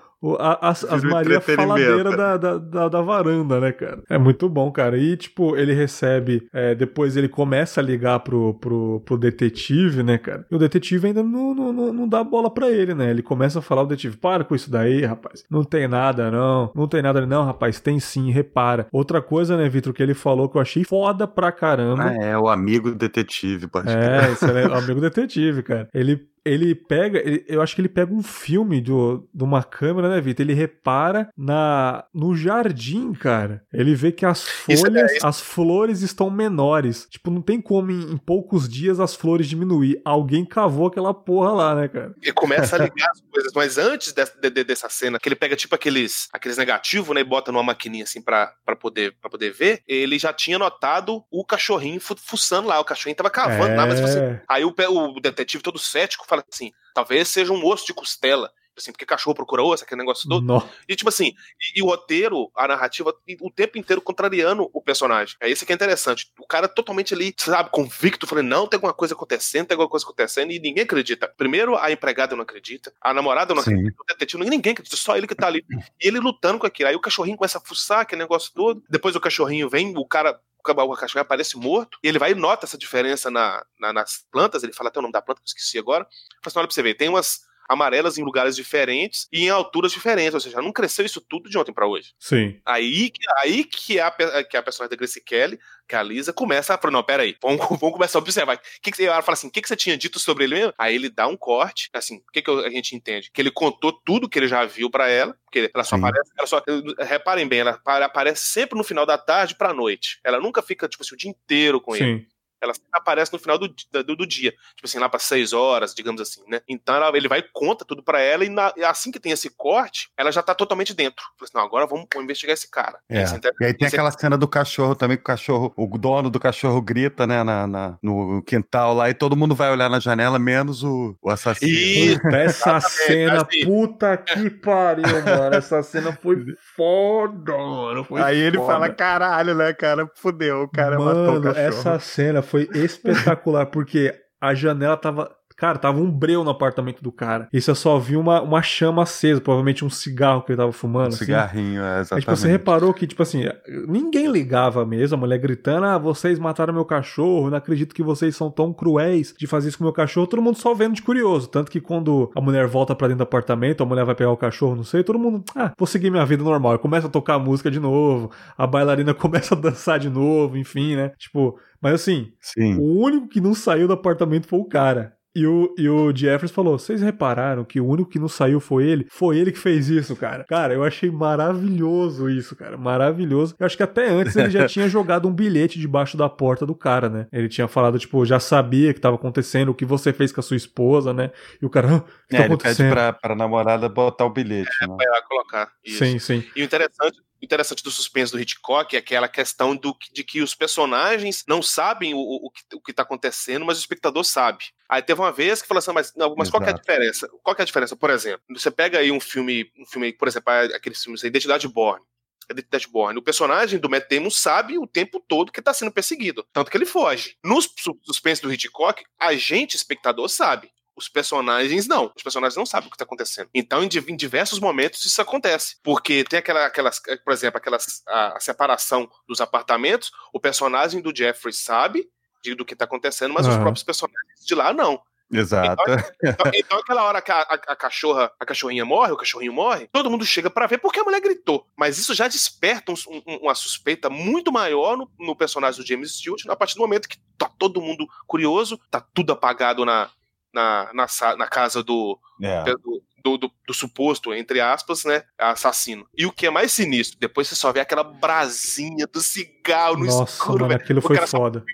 as, as Maria Faladeira da, da, da, da, varanda, né, cara? É muito bom, cara. E, tipo, ele recebe. É, depois ele começa a ligar pro, pro, pro detetive, né, cara? E o detetive ainda não, não, não, não dá bola pra ele, né? Ele começa a falar, o detetive, para com isso daí, rapaz. Não tem nada, não. Não tem nada, não, rapaz. Tem sim, repara. Outra coisa, né, Vitor, que ele falou que eu achei foda pra caramba. Ah, é, o amigo detetive, pode É, esse é o amigo detetive, cara. Ele ele pega, ele, eu acho que ele pega um filme do, de uma câmera, né, Vitor? Ele repara na no jardim, cara. Ele vê que as é folhas, é as flores estão menores. Tipo, não tem como em, em, poucos dias as flores diminuir. Alguém cavou aquela porra lá, né, cara? E começa a ligar as coisas, mas antes de, de, dessa cena, que ele pega tipo aqueles, aqueles negativos, né, e bota numa maquininha assim pra, pra, poder, pra poder ver, ele já tinha notado o cachorrinho fuçando lá. O cachorrinho tava cavando é... lá, mas você... Aí o, o detetive todo cético fala assim: talvez seja um osso de costela. Assim, porque cachorro procura osso, aquele negócio todo. Não. E tipo assim, e, e, o roteiro, a narrativa, o tempo inteiro contrariando o personagem. É isso que é interessante. O cara totalmente ali, sabe, convicto, falando, não, tem alguma coisa acontecendo, tem alguma coisa acontecendo, e ninguém acredita. Primeiro, a empregada não acredita, a namorada não Sim. acredita, o detetive, ninguém acredita, só ele que tá ali. E ele lutando com aquilo. Aí o cachorrinho começa a fuçar aquele negócio todo. Depois o cachorrinho vem, o cara o cachorro aparece morto, e ele vai e nota essa diferença na, na, nas plantas, ele fala até o nome da planta, que eu esqueci agora. Fala assim, olha pra você ver, tem umas amarelas em lugares diferentes e em alturas diferentes, ou seja, não cresceu isso tudo de ontem para hoje. Sim. Aí, aí que, a, que a personagem da Grace Kelly, que a Lisa, começa a falar, não, peraí, vamos, (laughs) vamos começar a observar. Que que, ela fala assim, o que, que você tinha dito sobre ele mesmo? Aí ele dá um corte, assim, o que, que a gente entende? Que ele contou tudo que ele já viu para ela, porque ela só Sim. aparece, ela só, reparem bem, ela aparece sempre no final da tarde pra noite. Ela nunca fica, tipo assim, o dia inteiro com Sim. ele. Ela aparece no final do, do, do dia. Tipo assim, lá para seis horas, digamos assim, né? Então ela, ele vai e conta tudo para ela e na, assim que tem esse corte, ela já tá totalmente dentro. Fala assim, não, agora vamos, vamos investigar esse cara. É. E aí tem aquela cena do cachorro também, que o cachorro, o dono do cachorro grita, né, na, na no quintal lá, e todo mundo vai olhar na janela, menos o, o assassino. E (laughs) essa cena, assim. puta que pariu, mano. Essa cena foi foda, mano. Foi aí ele foda. fala, caralho, né, cara? Fudeu, o cara mano, matou o cachorro. Essa cena foi espetacular, porque a janela tava Cara, tava um breu no apartamento do cara. E você só viu uma, uma chama acesa, provavelmente um cigarro que ele tava fumando. Um assim. cigarrinho, é, exatamente. Aí, tipo, você reparou que, tipo assim, ninguém ligava mesmo, a mulher gritando, ah, vocês mataram meu cachorro, não acredito que vocês são tão cruéis de fazer isso com meu cachorro. Todo mundo só vendo de curioso. Tanto que quando a mulher volta para dentro do apartamento, a mulher vai pegar o cachorro, não sei, todo mundo, ah, vou seguir minha vida normal. Começa a tocar a música de novo, a bailarina (laughs) começa a dançar de novo, enfim, né? Tipo, mas assim, Sim. o único que não saiu do apartamento foi o cara. E o, e o Jeffers falou: vocês repararam que o único que não saiu foi ele? Foi ele que fez isso, cara. Cara, eu achei maravilhoso isso, cara. Maravilhoso. Eu acho que até antes ele já (laughs) tinha jogado um bilhete debaixo da porta do cara, né? Ele tinha falado, tipo, já sabia que tava acontecendo, o que você fez com a sua esposa, né? E o cara, ah, o que é, tá acontecendo? Ele pede pra, pra namorada botar o bilhete. É, né? pra ela colocar. Isso. Sim, sim. E o interessante interessante do suspense do Hitchcock é aquela questão do, de que os personagens não sabem o, o, o que está acontecendo, mas o espectador sabe. Aí teve uma vez que falou assim, mas, não, mas qual é a diferença? Qual é a diferença? Por exemplo, você pega aí um filme, um filme por exemplo, aqueles filmes Identidade Born. Identidade Born. O personagem do Matt Damon sabe o tempo todo que está sendo perseguido, tanto que ele foge. No suspense do Hitchcock, a gente, espectador, sabe. Os personagens não. Os personagens não sabem o que está acontecendo. Então, em, em, diversos momentos, isso acontece. Porque tem aquela, aquelas, por exemplo, aquelas, a, a separação dos apartamentos. O personagem do Jeffrey sabe de, do que está acontecendo, mas uhum. os próprios personagens de lá não. Exato. Então, então, então, aquela hora que a, a, a, cachorra, a cachorrinha morre, o cachorrinho morre, todo mundo chega para ver porque a mulher gritou. Mas isso já desperta um, um, uma suspeita muito maior no, no, personagem do James Stewart a partir do momento que tá todo mundo curioso, tá tudo apagado na, na, na, na casa do, é. do, do, do, do, suposto, entre aspas, né, assassino. E o que é mais sinistro, depois você só vê aquela brasinha do cigarro no Nossa, escuro, mano, aquilo foi foda.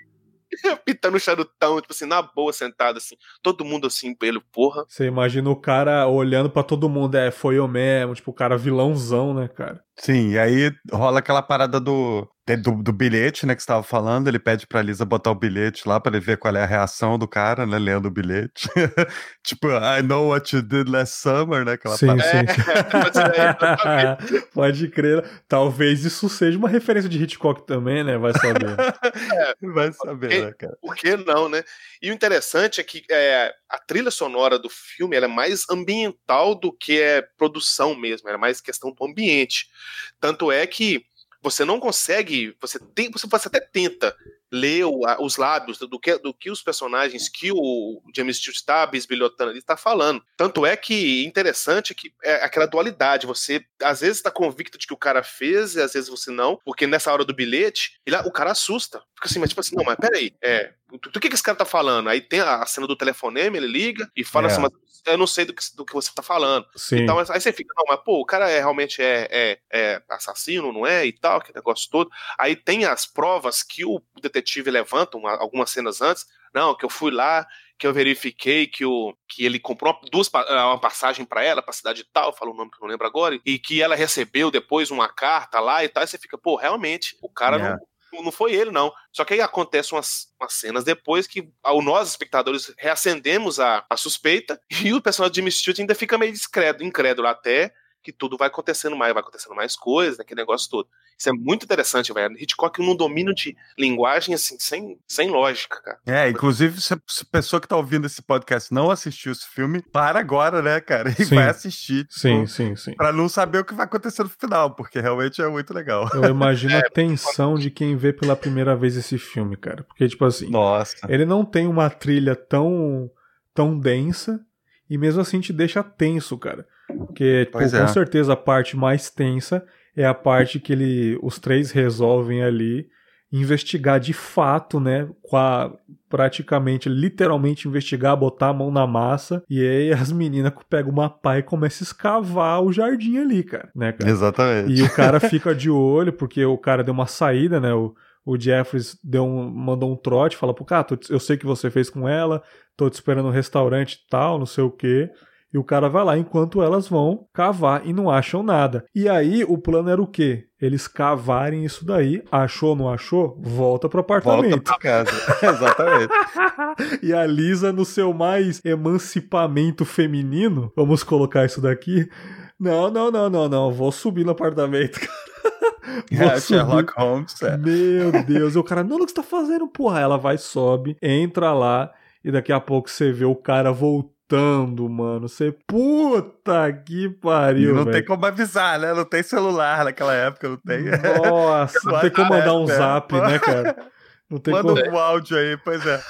(laughs) pitando o charutão, tipo assim, na boa, sentado assim, todo mundo assim, pelo porra. Você imagina o cara olhando para todo mundo, é, foi eu mesmo, tipo, o cara vilãozão, né, cara? Sim, e aí rola aquela parada do do, do, bilhete, né, que você estava falando, ele pede pra Lisa botar o bilhete lá para ele ver qual é a reação do cara, né, lendo o bilhete. (laughs) tipo, I know what you did last summer, né, aquela sim, sim. É, (laughs) Pode crer. Talvez isso seja uma referência de Hitchcock também, né, vai saber. (laughs) É, vai saber, porque, né, cara. Por que não, né? E o interessante é que é, a trilha sonora do filme é mais ambiental do que é produção mesmo, é mais questão do ambiente. Tanto é que você não consegue, você tem, você, você até tenta ler o, a, os lábios do, do, que, do que os personagens que o James Stewart está bisbilhotando ali está falando. Tanto é que interessante que é aquela dualidade. Você às vezes está convicto de que o cara fez e às vezes você não, porque nessa hora do bilhete ele, o cara assusta. Fica assim, mas tipo assim, não, mas peraí, é, do, que, que esse cara tá falando? Aí tem a, a cena do telefonema, ele liga e fala é. assim, mas eu não sei do que, do que você tá falando. Sim. Então aí você fica, não, mas pô, o cara é, realmente é, é, é assassino, não é? E tal, aquele negócio todo. Aí tem as provas que o detetive levanta, uma, algumas cenas antes. Não, que eu fui lá, que eu verifiquei que, o, que ele comprou duas, uma passagem para ela, pra cidade tal, fala o nome que eu não lembro agora, e que ela recebeu depois uma carta lá e tal. E você fica, pô, realmente, o cara não não foi ele, não. Só que aí acontecem umas, umas cenas depois que ao nós, espectadores, reacendemos a, a suspeita (laughs) e o personagem de Jimmy ainda fica meio discreto, incrédulo até que tudo vai acontecendo mais, vai acontecendo mais coisas, aquele negócio todo. Isso é muito interessante, velho. Hitchcock num domínio de linguagem, assim, sem, sem lógica, cara. É, inclusive, se a pessoa que tá ouvindo esse podcast não assistiu esse filme, para agora, né, cara? (laughs) E sim. vai assistir. Sim, tipo, sim, sim. Pra não saber o que vai acontecer no final, porque realmente é muito legal. Eu imagino (laughs) é, a tensão de quem vê pela primeira vez esse filme, cara. Porque, tipo assim, Nossa. ele não tem uma trilha tão, tão densa e mesmo assim te deixa tenso, cara. Porque, tipo, é. com certeza, a parte mais tensa é a parte que ele, os três resolvem ali investigar de fato, né? A, praticamente, literalmente investigar, botar a mão na massa. E aí as meninas pegam uma pá e começam a escavar o jardim ali, cara. Né, cara? Exatamente. E o cara (laughs) fica de olho, porque o cara deu uma saída, né? O, o Jeffries deu um, mandou um trote, fala pro cara, eu sei que você fez com ela, tô te esperando no restaurante e tal, não sei o quê. E o cara vai lá enquanto elas vão cavar e não acham nada. E aí o plano era o quê? Eles cavarem isso daí, achou, não achou? Volta pro apartamento. Volta pra casa. (laughs) Exatamente. (laughs) e a Lisa, no seu mais emancipamento feminino, vamos colocar isso daqui. Não, não, não, não, não. Vou subir no apartamento, (laughs) cara. É, Sherlock Holmes. É. Meu Deus. E o cara, não, o que você tá fazendo, porra? Ela vai, sobe, entra lá, e daqui a pouco você vê o cara voltando voltando, mano. Você, puta que pariu. E não véio. tem como avisar, né? Não tem celular naquela época, não tem. Nossa, (laughs) não tem como mandar um zap, né, cara? Não tem Manda como... um áudio aí, pois é.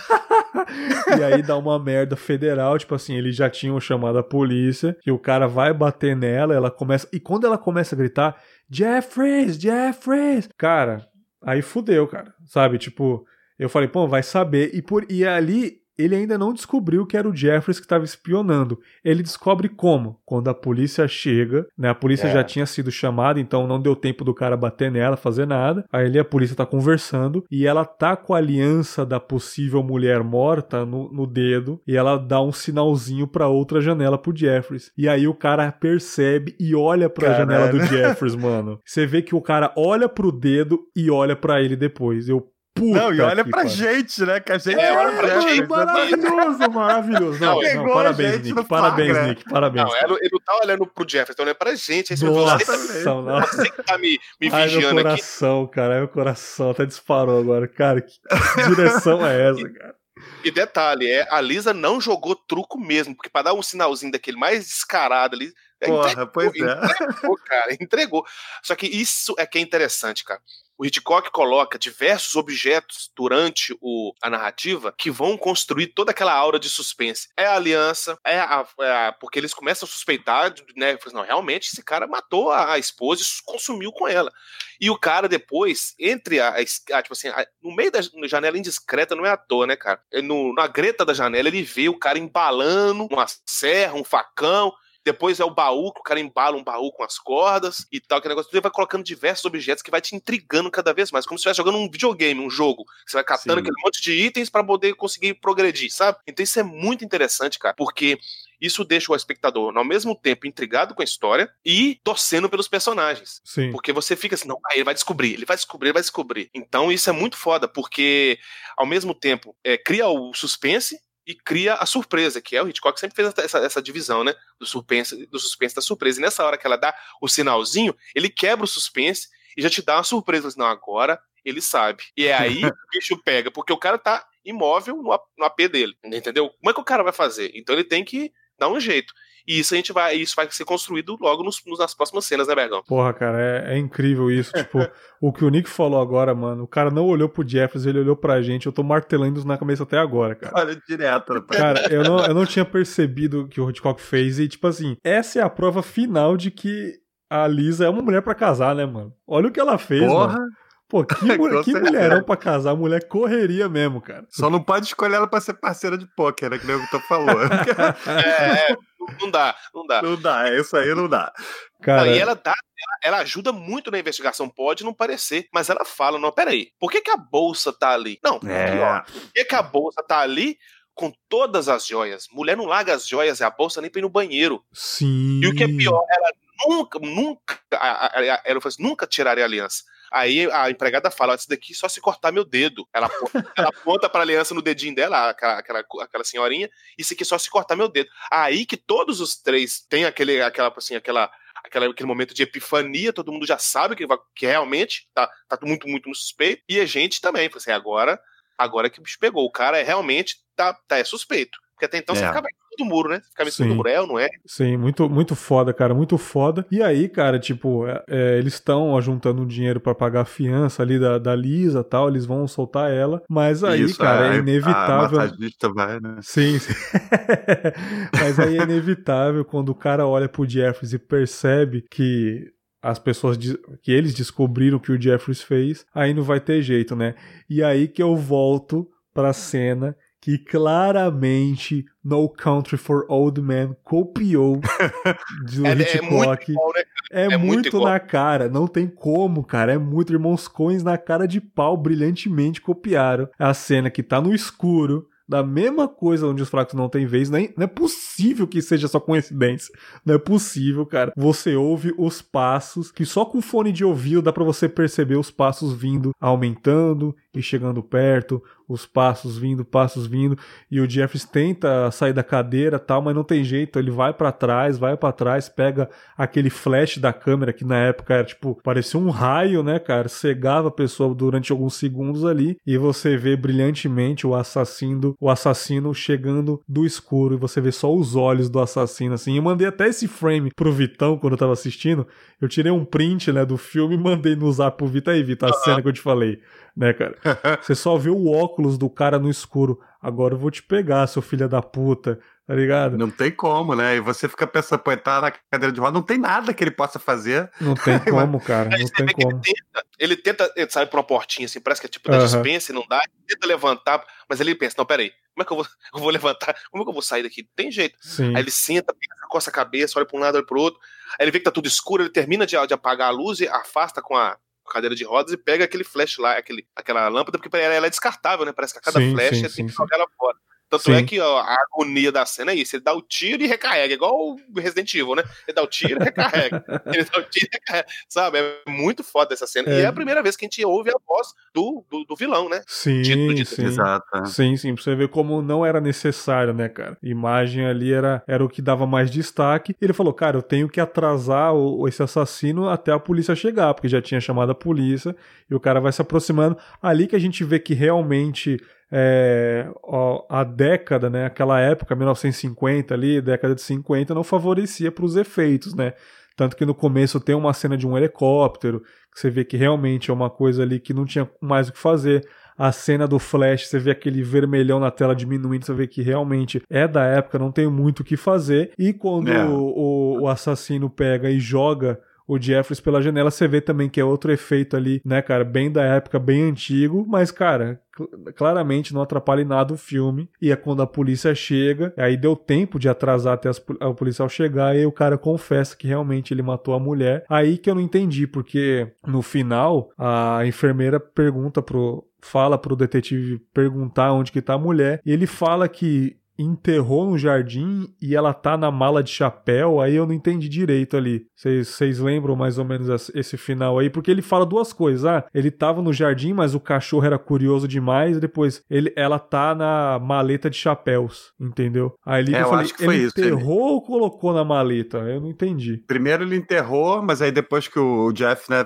(laughs) e aí dá uma merda federal, tipo assim, eles já tinham chamado a polícia, e o cara vai bater nela, ela começa. E quando ela começa a gritar, Jeffries, Jeffries! Cara, aí fudeu, cara. Sabe? Tipo, eu falei, pô, vai saber. E, por... e ali ele ainda não descobriu que era o Jeffries que estava espionando. Ele descobre como? Quando a polícia chega, né? A polícia é. já tinha sido chamada, então não deu tempo do cara bater nela, fazer nada. Aí ele, a polícia tá conversando e ela tá com a aliança da possível mulher morta no, no dedo e ela dá um sinalzinho para outra janela pro Jeffries. E aí o cara percebe e olha para a janela do Jeffries, mano. (laughs) Você vê que o cara olha pro dedo e olha para ele depois. Eu Puta não, e olha pra gente, né? Que a gente é, olha pra gente. Maravilhoso, maravilhoso. Não, não, não parabéns, Nick. Parabéns, Nick. Parabéns. Não, ele, ele não tá olhando pro Jefferson, olhando pra gente. Aí nossa, você, tá, você que tá me, me Ai, vigiando meu coração, aqui. cara. Ai, meu coração até disparou agora. Cara, que, que direção é (laughs) essa, cara? E detalhe, é, a Lisa não jogou truco mesmo, porque para dar um sinalzinho daquele mais descarado ali. Porra, entregou, pois é. Entregou, cara, entregou. Só que isso é que é interessante, cara o Hitchcock coloca diversos objetos durante o, a narrativa que vão construir toda aquela aura de suspense. É a aliança, é a, é a porque eles começam a suspeitar, né? Não, realmente esse cara matou a, a, esposa e consumiu com ela. E o cara depois, entre a, a tipo assim, no meio da janela indiscreta, não é à toa, né, cara? No, na greta da janela ele vê o cara embalando uma serra, um facão, depois é o baú, que o cara embala um baú com as cordas e tal, que negócio. Ele vai colocando diversos objetos que vai te intrigando cada vez mais, como se estivesse jogando um videogame, um jogo. Você vai catando Sim. aquele monte de itens para poder conseguir progredir, sabe? Então isso é muito interessante, cara, porque isso deixa o espectador, ao mesmo tempo, intrigado com a história e torcendo pelos personagens. Sim. Porque você fica assim, não, ele vai descobrir, ele vai descobrir, ele vai descobrir. Então isso é muito foda, porque ao mesmo tempo é, cria o suspense e cria a surpresa, que é o Hitchcock sempre fez essa, essa divisão, né? Do suspense, do suspense da surpresa. E nessa hora que ela dá o sinalzinho, ele quebra o suspense e já te dá uma surpresa. Não, agora ele sabe. E é aí que o bicho pega, porque o cara tá imóvel no, no AP dele, entendeu? Como é que o cara vai fazer? Então ele tem que dar um jeito. E isso a gente vai, isso vai ser construído logo nos, nas próximas cenas, né, Bergão? Porra, cara, é, é incrível isso. tipo, (laughs) o que o Nick falou agora, mano, o cara não olhou pro Jeffers, ele olhou pra gente. Eu tô martelando isso na cabeça até agora, cara. Olha direto, rapaz. Cara, eu não, eu não tinha percebido o que o Hitchcock fez. E, tipo assim, essa é a prova final de que a Lisa é uma mulher para casar, né, mano? Olha o que ela fez, Porra. mano. Pô, que, (laughs) mulher, que mulherão pra casar, a mulher correria mesmo, cara. Só não pode escolher ela pra ser parceira de pôquer, né? Que nem o Vitor falou. (laughs) é, é, não dá, não dá. Não dá, isso aí não dá. Cara... e ela dá, ela, ajuda muito na investigação, pode não parecer, mas ela fala, não, peraí, por que que a bolsa tá ali? Não, é. por que que a bolsa tá ali com todas as joias? Mulher não larga as joias e a bolsa nem pra ir no banheiro. Sim. E o que é pior, ela nunca, nunca, ela falou assim, nunca tiraria a aliança. Aí a empregada fala: Isso daqui só se cortar meu dedo. Ela, (laughs) ela aponta pra aliança no dedinho dela, aquela, aquela, aquela senhorinha, isso aqui só se cortar meu dedo. Aí que todos os três têm aquele, aquela, assim, aquela, aquela, aquele momento de epifania, todo mundo já sabe que, que realmente tá, tá muito, muito no suspeito. E a gente também, assim, agora, agora que o bicho pegou. O cara é realmente tá, tá é suspeito. Porque até então é. você cima do muro, né? Ficava em cima do muro, é ou não é? Sim, muito, muito foda, cara, muito foda. E aí, cara, tipo, é, é eles estão juntando dinheiro para pagar a fiança ali da, da Lisa tal, eles vão soltar ela, mas aí, Isso, cara, é, é inevitável. A vai, né? Sim, sim. (laughs) mas aí é inevitável quando o cara olha pro Jeffries e percebe que as pessoas que eles descobriram que o Jeffries fez, aí não vai ter jeito, né? E aí que eu volto pra cena que claramente No Country for Old Men copiou (laughs) de É, é Hitchcock. muito igual, né? É, É muito na cara, não tem como, cara. É muito. Irmãos Coens na cara de pau, brilhantemente copiaram a cena que tá no escuro. Da mesma coisa onde os fracos não têm vez, nem, não é possível que seja só coincidência. Não é possível, cara. Você ouve os passos, que só com fone de ouvido dá pra você perceber os passos vindo, aumentando e chegando perto, os passos vindo, passos vindo, e o Jeffries tenta sair da cadeira, tal, mas não tem jeito, ele vai pra trás, vai pra trás, pega aquele flash da câmera que na época era tipo, parecia um raio, né, cara? Cegava a pessoa durante alguns segundos ali e você vê brilhantemente o assassino, o assassino chegando do escuro e você vê só os olhos do assassino assim. Eu mandei até esse frame pro Vitão quando eu tava assistindo. Eu tirei um print, né, do filme e mandei no zap pro Vitor aí, a cena que eu te falei, né, cara? (laughs) Você só vê o óculos do cara no escuro. Agora eu vou te pegar, seu filho da puta. Tá ligado? Não tem como, né? E você fica pensando, pô, tá na cadeira de roda, não tem nada que ele possa fazer. Não tem (laughs) como, cara. Não tem como. ele tenta, ele tenta, ele sai por uma portinha assim, parece que é tipo da dispensa e não dá, ele tenta levantar, mas ele pensa, não, peraí, como é que eu vou, (laughs) eu vou levantar? Como é que eu vou sair daqui? Não tem jeito. Sim. Aí ele senta, pensa, coça a cabeça, olha pra um lado, olha pro outro, aí ele vê que tá tudo escuro, ele termina de, de apagar a luz e afasta com a cadeira de rodas e pega aquele flash lá, aquele, aquela lâmpada, porque ela, ela é descartável, né? Parece que a cada Sim, flash sim, tem sim, que jogar ela fora. Tanto Sim. é que ó, a agonia da cena é isso: ele dá o tiro e recarrega, igual o Resident Evil, né? Ele dá o tiro e recarrega. (laughs) ele dá o tiro e recarrega. Sabe? É muito foda essa cena. É. E é a primeira vez que a gente ouve a voz do, do, do vilão, né? Sim, Dito de- sim. Exato. Sim, sim, pra você ver como não era necessário, né, cara? Imagem ali era, era o que dava mais destaque. Ele falou, cara, eu tenho que atrasar o, esse assassino até a polícia chegar, porque já tinha chamado a polícia e o cara vai se aproximando. Ali que a gente vê que realmente é, ó, a década, né, aquela época, 1950 ali, década de 50, não favorecia para os efeitos, né? Tanto que no começo tem uma cena de um helicóptero, que você vê que realmente é uma coisa ali que não tinha mais o que fazer. A cena do Flash, você vê aquele vermelhão na tela diminuindo, você vê que realmente é da época, não tem muito o que fazer. E quando É. o, o assassino pega e joga o Jeffries pela janela, você vê também que é outro efeito ali, né, cara, bem da época, bem antigo, mas, cara, cl- claramente não atrapalha em nada o filme. E é quando a polícia chega, aí deu tempo de atrasar até as pol- o policial chegar, e o cara confessa que realmente ele matou a mulher. Aí que eu não entendi, porque no final a enfermeira pergunta pro. Fala pro detetive perguntar onde que tá a mulher, e ele fala que enterrou no jardim e ela tá na mala de chapéu, aí eu não entendi direito ali. Vocês lembram mais ou menos esse- final aí? Porque ele fala duas coisas. Ah, ele tava no jardim, mas o cachorro era curioso demais, depois ele, ela tá na maleta de chapéus, entendeu? Aí ali É, eu falei, acho que foi ele isso, ele- enterrou ou colocou na maleta? Eu não entendi. Primeiro ele enterrou, mas aí depois que o Jeff, né,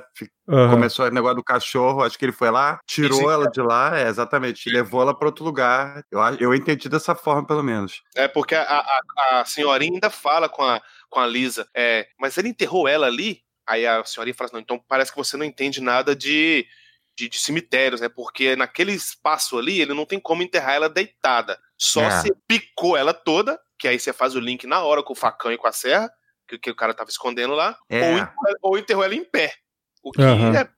Aham. começou o negócio do cachorro, acho que ele foi lá, tirou ela de lá, é, exatamente, e levou ela para outro lugar. Eu, eu entendi dessa forma, pelo menos. É porque a, a, a senhorinha ainda fala com a, com a Lisa, é, mas ele enterrou ela ali? Aí a senhorinha fala assim, não, então parece que você não entende nada de, de, de cemitérios, né? Porque naquele espaço ali, ele não tem como enterrar ela deitada. Só É. se picou ela toda, que aí você faz o link na hora com o facão e com a serra, que, que o cara tava escondendo lá, É. ou, enterrou, ou enterrou ela em pé. O que Aham. é.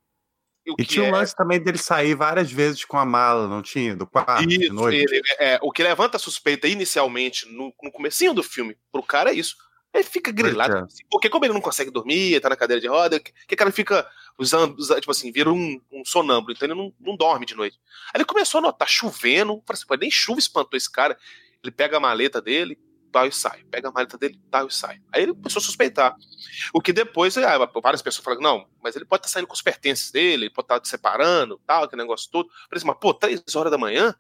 O E que tinha um é- lance também dele sair várias vezes com a mala, não tinha? Do quarto, de Isso, noite. ele- é, o que levanta a suspeita inicialmente no, no comecinho do filme pro cara é isso. Ele fica grilado. É. assim, Porque como ele não consegue dormir, tá na cadeira de roda, que, que cara fica usando, usa- tipo assim, vira um, um sonâmbulo, então ele não, não dorme de noite. Aí ele começou a notar, chovendo, falei assim, "Pô, nem chuva espantou esse cara. Ele pega a maleta dele, tal e sai. Pega a maleta dele, tal e sai. Aí ele começou a suspeitar. O que depois, ah, várias pessoas falam, não, mas ele pode estar saindo com os pertences dele, ele pode estar separando, tal, aquele negócio todo. Eu falei mas pô, três horas da manhã?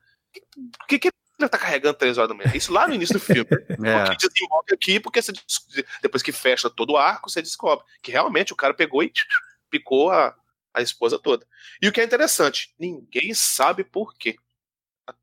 O que, que ele tá carregando três horas da manhã? Isso lá no início do filme. (laughs) É. Que desenvolve aqui, porque você depois que fecha todo o arco, você descobre que realmente o cara pegou e (laughs) picou a, a esposa toda. E o que é interessante, ninguém sabe por quê.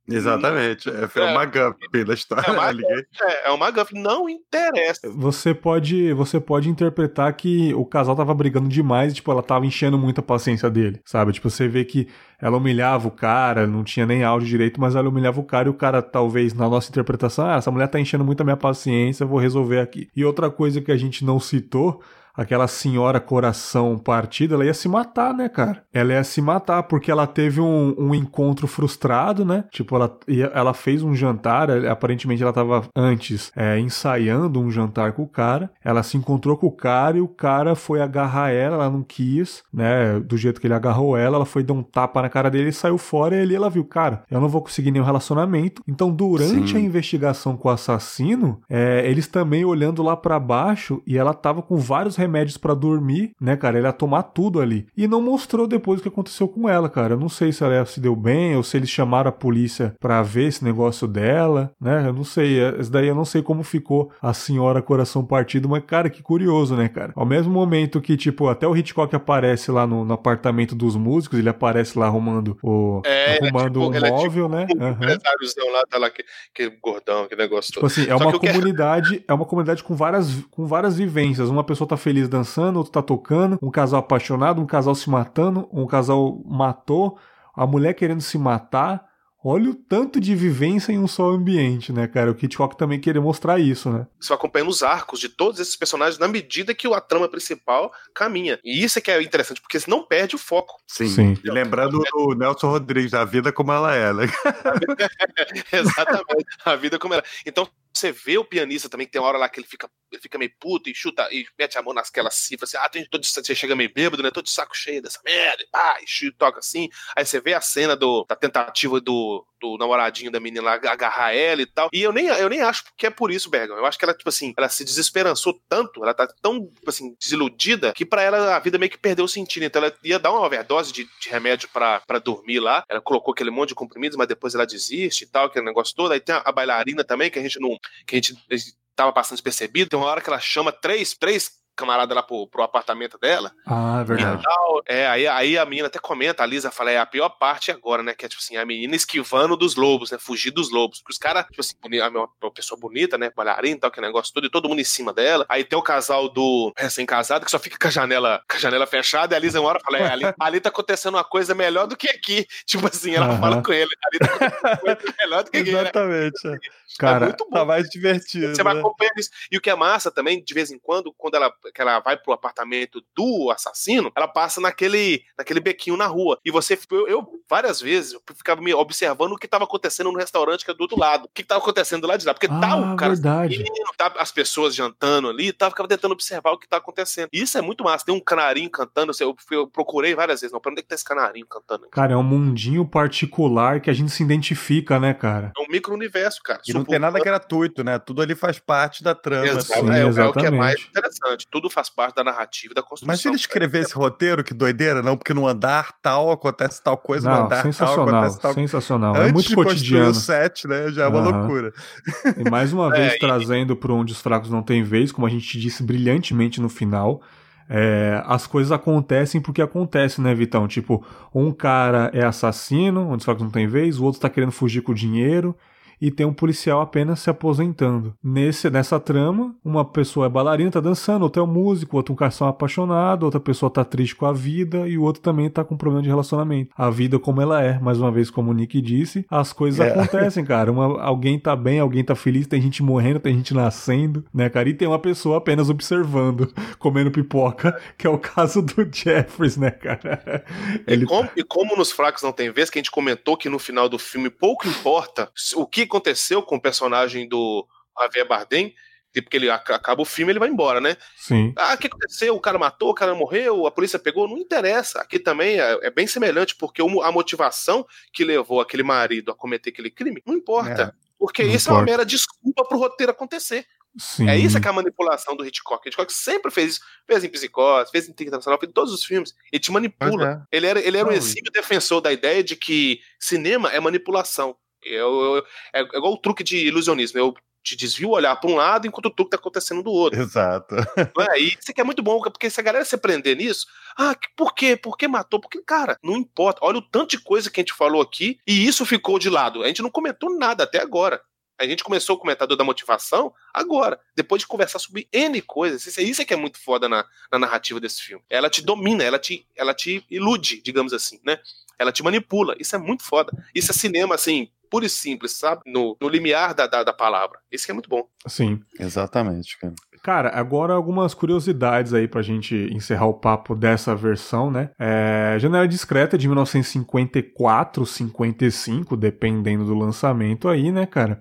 Exatamente. É, foi É. uma gump da história. É uma (laughs) né? É, é uma gafe, não interessa. Você pode, você pode interpretar que o casal tava brigando demais, e, tipo, ela tava enchendo muito a paciência dele, sabe? Tipo, você vê que ela humilhava o cara, não tinha nem áudio direito, mas ela humilhava o cara e o cara, talvez, na nossa interpretação, ah, essa mulher tá enchendo muito a minha paciência, eu vou resolver aqui. E outra coisa que a gente não citou, aquela senhora coração partido, ela ia se matar, né, cara? Ela ia se matar porque ela teve um, um encontro frustrado, né? Tipo, ela, ela fez um jantar, aparentemente ela tava antes é, ensaiando um jantar com o cara, ela se encontrou com o cara e o cara foi agarrar ela, ela não quis, né? Do jeito que ele agarrou ela, ela foi dar um tapa na cara dele e saiu fora e ali ela viu, cara, eu não vou conseguir nenhum relacionamento. Então, durante Sim. a investigação com o assassino, é, eles também olhando lá para baixo e ela tava com vários remédios para dormir, né, cara? Ele ia tomar tudo ali. E não mostrou depois o que aconteceu com ela, cara. Eu não sei se ela se deu bem ou se eles chamaram a polícia para ver esse negócio dela, né? Eu não sei. Esse daí eu não sei como ficou a senhora coração partido, mas, cara, que curioso, né, cara? Ao mesmo momento que, tipo, até o Hitchcock aparece lá no, no apartamento dos músicos, ele aparece lá arrumando o. É, arrumando tipo, um móvel, é tipo, né? Um uhum. lá, tá lá, aquele gordão, aquele negócio tipo todo. assim, é Só uma comunidade, quero... é uma comunidade com várias, com várias vivências. Uma pessoa tá feliz dançando, outro tá tocando, um casal apaixonado, um casal se matando, um casal matou, a mulher querendo se matar, Olha o tanto de vivência em um só ambiente, né, cara? O Hitchcock também queria mostrar isso, né? Você vai acompanhando os arcos de todos esses personagens na medida que a trama principal caminha. E isso é que é interessante, porque você não perde o foco. Sim. Sim. E lembrando do Nelson Rodrigues, a vida como ela é, né? (laughs) Exatamente. A vida como ela é. Então, você vê o pianista também, que tem uma hora lá que ele fica, ele fica meio puto e chuta e mete a mão nasquela cifras, assim, ah, tem, todo, você chega meio bêbado, né? Tô de saco cheio dessa merda, e pá, e toca assim. Aí você vê a cena do, da tentativa do, do namoradinho da menina agarrar ela e tal. E eu nem, eu nem acho que é por isso, Bergam. Eu acho que ela, tipo assim, ela se desesperançou tanto, ela tá tão, tipo assim, desiludida, que para ela a vida meio que perdeu o sentido. Então ela ia dar uma overdose de, de remédio para dormir lá. Ela colocou aquele monte de comprimidos, mas depois ela desiste e tal, aquele negócio todo. Aí tem a, a bailarina também, que a gente não. Que a gente tava passando despercebido. Tem uma hora que ela chama três, três camarada lá pro, pro apartamento dela. Ah, é verdade. Tal, é, aí, aí a menina até comenta, a Lisa fala, é a pior parte agora, né? Que é tipo assim, a menina esquivando dos lobos, né? Fugir dos lobos. Porque os caras, tipo assim, uma pessoa bonita, né? Bailarina e tal, que negócio todo, e todo mundo em cima dela. Aí tem o casal do recém-casado que só fica com a janela, com a janela fechada, e a Lisa uma hora fala, é, ali, (laughs) ali tá acontecendo uma coisa melhor do que aqui. Tipo assim, ela uhum. fala com ele, ali tá acontecendo uma coisa melhor do que aqui. Né? Exatamente. Né? Cara, é muito bom. Tá mais divertido. Você né? vai acompanhando isso. E o que é massa também, de vez em quando, quando ela, que ela vai pro apartamento do assassino, ela passa naquele, naquele bequinho na rua. E você, eu, eu várias vezes, eu ficava me observando o que estava acontecendo no restaurante que é do outro lado. O que estava acontecendo lá de lá. Porque ah, tá o cara. Verdade. Tá as pessoas jantando ali, tá, ficava tentando observar o que tá acontecendo. E isso é muito massa. Tem um canarinho cantando. Eu, eu procurei várias vezes. Não, pra onde é que tá esse canarinho cantando? Cara, é um mundinho particular que a gente se identifica, né, cara? É um micro-universo, cara. E não tem nada gratuito, né? Tudo ali faz parte da trama. Exato. Assim. É, é, o que é mais interessante. Tudo faz parte da narrativa da construção. Mas se ele escrever esse roteiro, que doideira, não, porque no andar tal acontece tal coisa, não, no andar sensacional, tal acontece tal Sensacional, é muito de cotidiano. o set, né, já é uma uhum. loucura. E mais uma (laughs) vez é, trazendo para onde os fracos não têm vez, como a gente disse brilhantemente no final, é, as coisas acontecem porque acontecem, né, Vitão? Tipo, um cara é assassino, onde os fracos não têm vez, o outro tá querendo fugir com o dinheiro, e tem um policial apenas se aposentando. Nesse, nessa trama, uma pessoa é bailarina, tá dançando, outra é um músico, outro um garçom apaixonado, outra pessoa tá triste com a vida e o outro também tá com problema de relacionamento. A vida como ela é, mais uma vez, como o Nick disse, as coisas é. acontecem, cara. Uma, alguém tá bem, alguém tá feliz, tem gente morrendo, tem gente nascendo, né, cara? E tem uma pessoa apenas observando, (laughs) comendo pipoca, que é o caso do Jeffries, né, cara? Ele... E, como, e como nos fracos não tem vez, que a gente comentou que no final do filme pouco importa o que aconteceu com o personagem do Javier Bardem, porque ele acaba o filme ele vai embora, né? Sim. Ah, o que aconteceu? O cara matou, o cara morreu, a polícia pegou? Não interessa. Aqui também é, é bem semelhante, porque a motivação que levou aquele marido a cometer aquele crime não importa. É, porque não isso importa. é uma mera desculpa pro roteiro acontecer. Sim. É isso que é a manipulação do Hitchcock. Hitchcock sempre fez isso. Fez em Psicose, fez em Internacional, fez em todos os filmes. Ele te manipula. É. Ele era, ele era um exímio defensor da ideia de que cinema é manipulação. Eu, eu, é igual o truque de ilusionismo. Eu te desvio o olhar para um lado enquanto o truque tá acontecendo do outro. Exato. (laughs) É? E isso aqui é muito bom, porque se a galera se prender nisso, ah, por quê? Por que matou? Porque, cara, não importa. Olha o tanto de coisa que a gente falou aqui e isso ficou de lado. A gente não comentou nada até agora. A gente começou o comentador da motivação agora, depois de conversar sobre N coisas. Isso, isso é que é muito foda na, na narrativa desse filme. Ela te domina, ela te, ela te ilude, digamos assim, né? Ela te manipula. Isso é muito foda. Isso é cinema, assim, puro e simples, sabe? No, no limiar da, da, da palavra. Isso que é muito bom. Sim. Exatamente, cara. Cara, agora algumas curiosidades aí pra gente encerrar o papo dessa versão, né? É, Janela Discreta de 1954, 55, dependendo do lançamento aí, né, cara?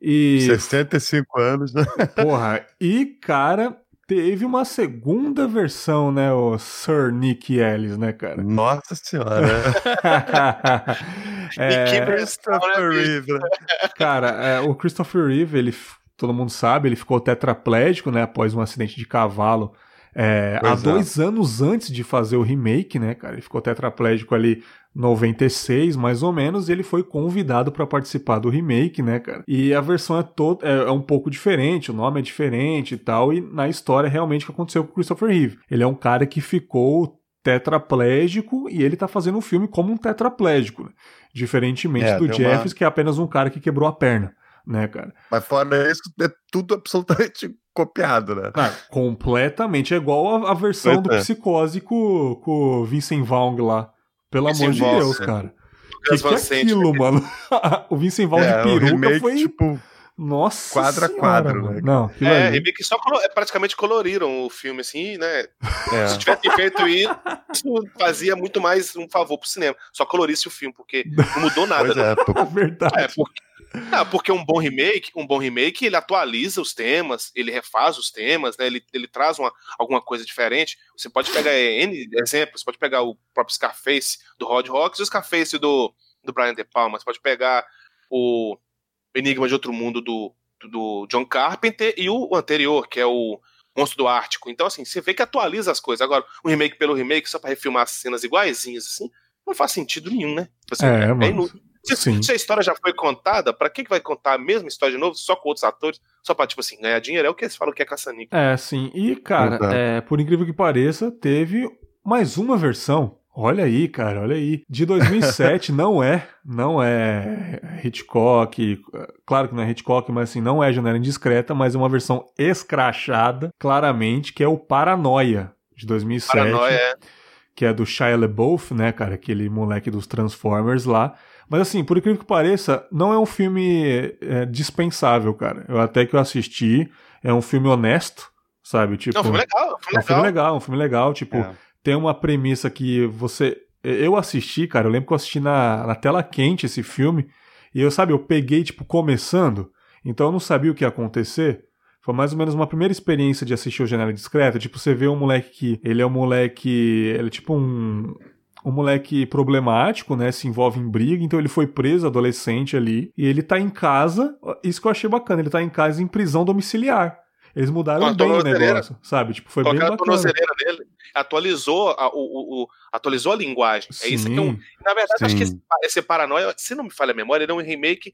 E 65 anos, né? Porra, e cara, teve uma segunda versão, né, o Sir Nick Ellis, né, cara? Nossa senhora. (laughs) é, (laughs) Christopher Reeve. Né? Cara, é, o Christopher Reeve, ele todo mundo sabe, ele ficou tetraplégico, né, após um acidente de cavalo. É, há é. dois anos antes de fazer o remake, né, cara? Ele ficou tetraplégico ali 96, mais ou menos, e ele foi convidado para participar do remake, né, cara? E a versão é, todo, é, é, um pouco diferente, o nome é diferente e tal, e na história realmente o que aconteceu com o Christopher Reeve. Ele é um cara que ficou tetraplégico e ele tá fazendo um filme como um tetraplégico, né? diferentemente é, do Jeffers, uma... que é apenas um cara que quebrou a perna né, cara? Mas fora isso, é tudo absolutamente (laughs) copiado, né? Ah, completamente. É igual a, a versão pois do é. Psicose com, com o Vincent Vaughn lá. Pelo Vincent amor de Deus, cara. O que, que é aquilo, mano? (laughs) o Vincent Vaughn é, de peruca remake, foi... Tipo... Nossa Quadro a quadro, né? Não, é, remake só é, praticamente coloriram o filme, assim, né? É. Se tivesse feito isso, fazia muito mais um favor pro cinema. Só colorisse o filme, porque não mudou (laughs) nada. Pois né? é, verdade. É, porque ah, porque um bom remake, um bom remake, ele atualiza os temas, ele refaz os temas, né? Ele, ele traz uma, alguma coisa diferente. Você pode pegar N exemplos, pode pegar o próprio Scarface do Rod Rocks e o Scarface do, do Brian De Palma. Você pode pegar o Enigma de Outro Mundo do, do John Carpenter e o anterior, que é o Monstro do Ártico. Então, assim, você vê que atualiza as coisas. Agora, um remake pelo remake, só para refilmar as cenas iguaizinhas, assim, não faz sentido nenhum, né? Assim, é, é inútil. Se, se, a história já foi contada, pra que, que vai contar a mesma história de novo, só com outros atores? Só pra, tipo assim, ganhar dinheiro? É o que eles falam que é caça-níquel. É, sim. E, cara, é, por incrível que pareça, teve mais uma versão. Olha aí, cara, olha aí. De 2007, (laughs) não é, não é Hitchcock, claro que não é Hitchcock, mas assim, não é Janela Indiscreta, mas é uma versão escrachada, claramente, que é o Paranoia, de 2007. Paranoia, é. Que é do Shia LaBeouf, né, cara, aquele moleque dos Transformers lá. Mas assim, por incrível que pareça, não é um filme é, dispensável, cara. Eu até que eu assisti, é um filme honesto, sabe? Tipo, é um filme legal, é um filme legal, um filme legal, tipo, é. Tem uma premissa que você eu assisti, cara, eu lembro que eu assisti na, na tela quente esse filme, e eu, sabe, eu peguei, tipo, começando, então eu não sabia o que ia acontecer. Foi mais ou menos uma primeira experiência de assistir o Janela Discreta. Tipo, você vê um moleque que. Ele é um moleque. Ele é tipo um um moleque problemático, né? Se envolve em briga, então ele foi preso, adolescente ali, e ele tá em casa. Isso que eu achei bacana, ele tá em casa em prisão domiciliar. Eles mudaram bem o negócio, sabe? Tipo, foi bem bacana. dele, atualizou a, o, o, atualizou a linguagem. Sim, é isso que eu, na verdade, sim. acho que esse, esse Paranoia, se não me falha a memória, ele é um remake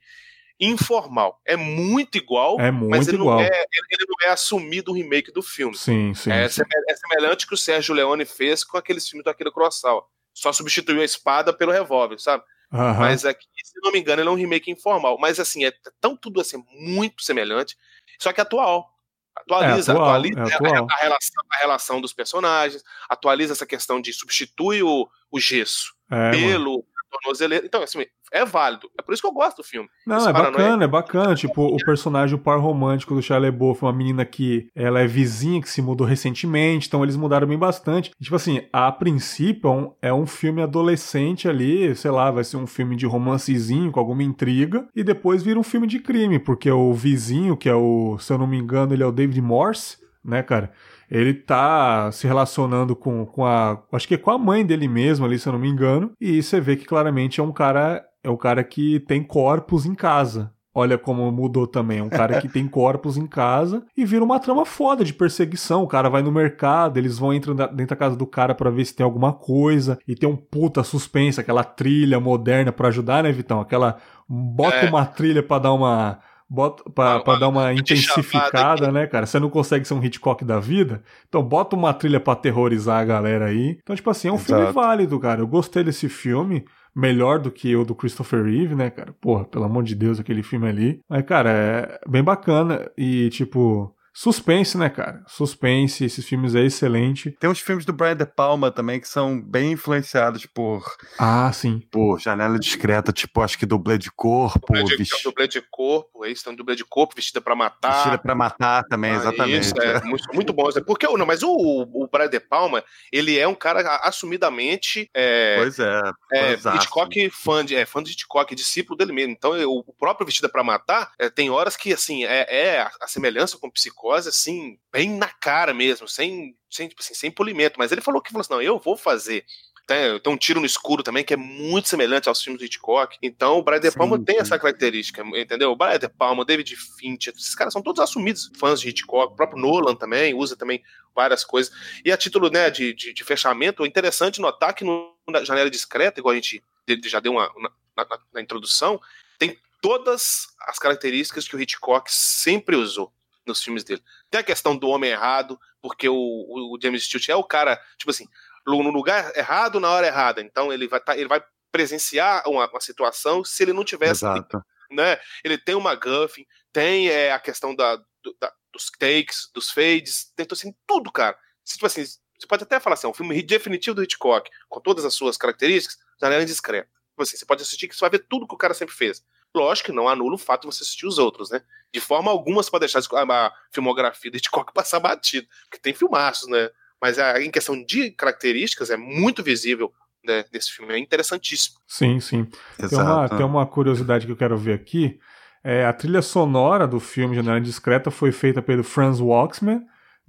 informal. É muito igual, é muito mas ele, igual. Não é, ele não é assumido o remake do filme. Sim, sim. É, sim. é semelhante que o Sérgio Leone fez com aqueles filmes do Akira Kurosawa só substituiu a espada pelo revólver, sabe? Uhum. Mas aqui, se não me engano, ele é um remake informal. Mas assim, é tão tudo assim, muito semelhante, só que atual. Atualiza, é atual, atualiza é. A, a, relação, a, relação, dos personagens, atualiza essa questão de substituir o, o gesso é, pelo tornozeleiro. Então, assim, é válido. É por isso que eu gosto do filme. Não, Esse é bacana, é bacana. Tipo, o personagem, o par romântico do Shia LaBeouf, uma menina que ela é vizinha, que se mudou recentemente, então eles mudaram bem bastante. E, tipo assim, a princípio é um, é um filme adolescente ali, sei lá, vai ser um filme de romancezinho com alguma intriga, e depois vira um filme de crime, porque o vizinho, que é o, se eu não me engano, ele é o David Morse, né, cara? Ele tá se relacionando com, com a. Acho que é com a mãe dele mesmo ali, se eu não me engano. E você vê que claramente é um cara. É um cara que tem corpos em casa. Olha como mudou também. É um cara que tem (laughs) corpos em casa e vira uma trama foda de perseguição. O cara vai no mercado, eles vão entrar dentro da casa do cara para ver se tem alguma coisa. E tem um puta suspense, aquela trilha moderna para ajudar, né, Vitão? Aquela. Bota é. uma trilha para dar uma bota pra, pra dar uma intensificada, né, cara? Você não consegue ser um Hitchcock da vida, então bota uma trilha pra aterrorizar a galera aí. Então, tipo assim, é um Exato. filme válido, cara. Eu gostei desse filme, melhor do que o do Christopher Reeve, né, cara? Porra, pelo amor de Deus, aquele filme ali. Mas, cara, é bem bacana e, tipo, Suspense, né, cara? Suspense, esses filmes é excelente. Tem uns filmes do Brian De Palma também que são bem influenciados por. Ah, sim. Por janela discreta, tipo, acho que dublê de corpo. Dublê de, vesti... dublê de corpo, é isso, tem um dublê de corpo, vestida pra matar. Vestida pra matar também, ah, exatamente. Isso, é muito, muito bom. Porque, não, mas o, o Brian De Palma, ele é um cara assumidamente. É, pois é. é Hitchcock fã de, é, fã de Hitchcock, discípulo dele mesmo. Então, o próprio Vestida pra Matar, é, tem horas que, assim, é, é a semelhança com o psicólogo psicose, assim, bem na cara mesmo, sem, sem, tipo assim, sem polimento. Mas ele falou que falou assim: não, eu vou fazer. Tem, tem um tiro no escuro também, que é muito semelhante aos filmes do Hitchcock. Então o Brian De Palma sim, tem sim. essa característica, entendeu? O Brian De Palma, o David Fincher, esses caras são todos assumidos fãs de Hitchcock. O próprio Nolan também usa também várias coisas. E a título né, de, de, de fechamento, é interessante notar que no, na janela discreta, igual a gente já deu uma, na, na, na introdução, tem todas as características que o Hitchcock sempre usou nos filmes dele. Tem a questão do homem errado, porque o, o, James Stewart é o cara, tipo assim, no lugar errado, na hora errada. Então ele vai, tá, ele vai presenciar uma, uma situação se ele não tivesse. Exato. Né? Ele tem uma Guffin, tem é, a questão da, do, da, dos takes, dos fades, tem assim, tudo, cara. Tipo assim, você pode até falar assim, é um filme definitivo do Hitchcock, com todas as suas características, janela indiscreta. Tipo assim, você pode assistir que você vai ver tudo que o cara sempre fez. Lógico que não anula o fato de você assistir os outros, né? De forma alguma você pode deixar a filmografia de Hitchcock passar batido, porque tem filmaços, né? Mas em questão de características é muito visível né, nesse filme, é interessantíssimo. Sim, sim. Tem uma, tem uma curiosidade que eu quero ver aqui. É, a trilha sonora do filme Janela Discreta foi feita pelo Franz Waxman,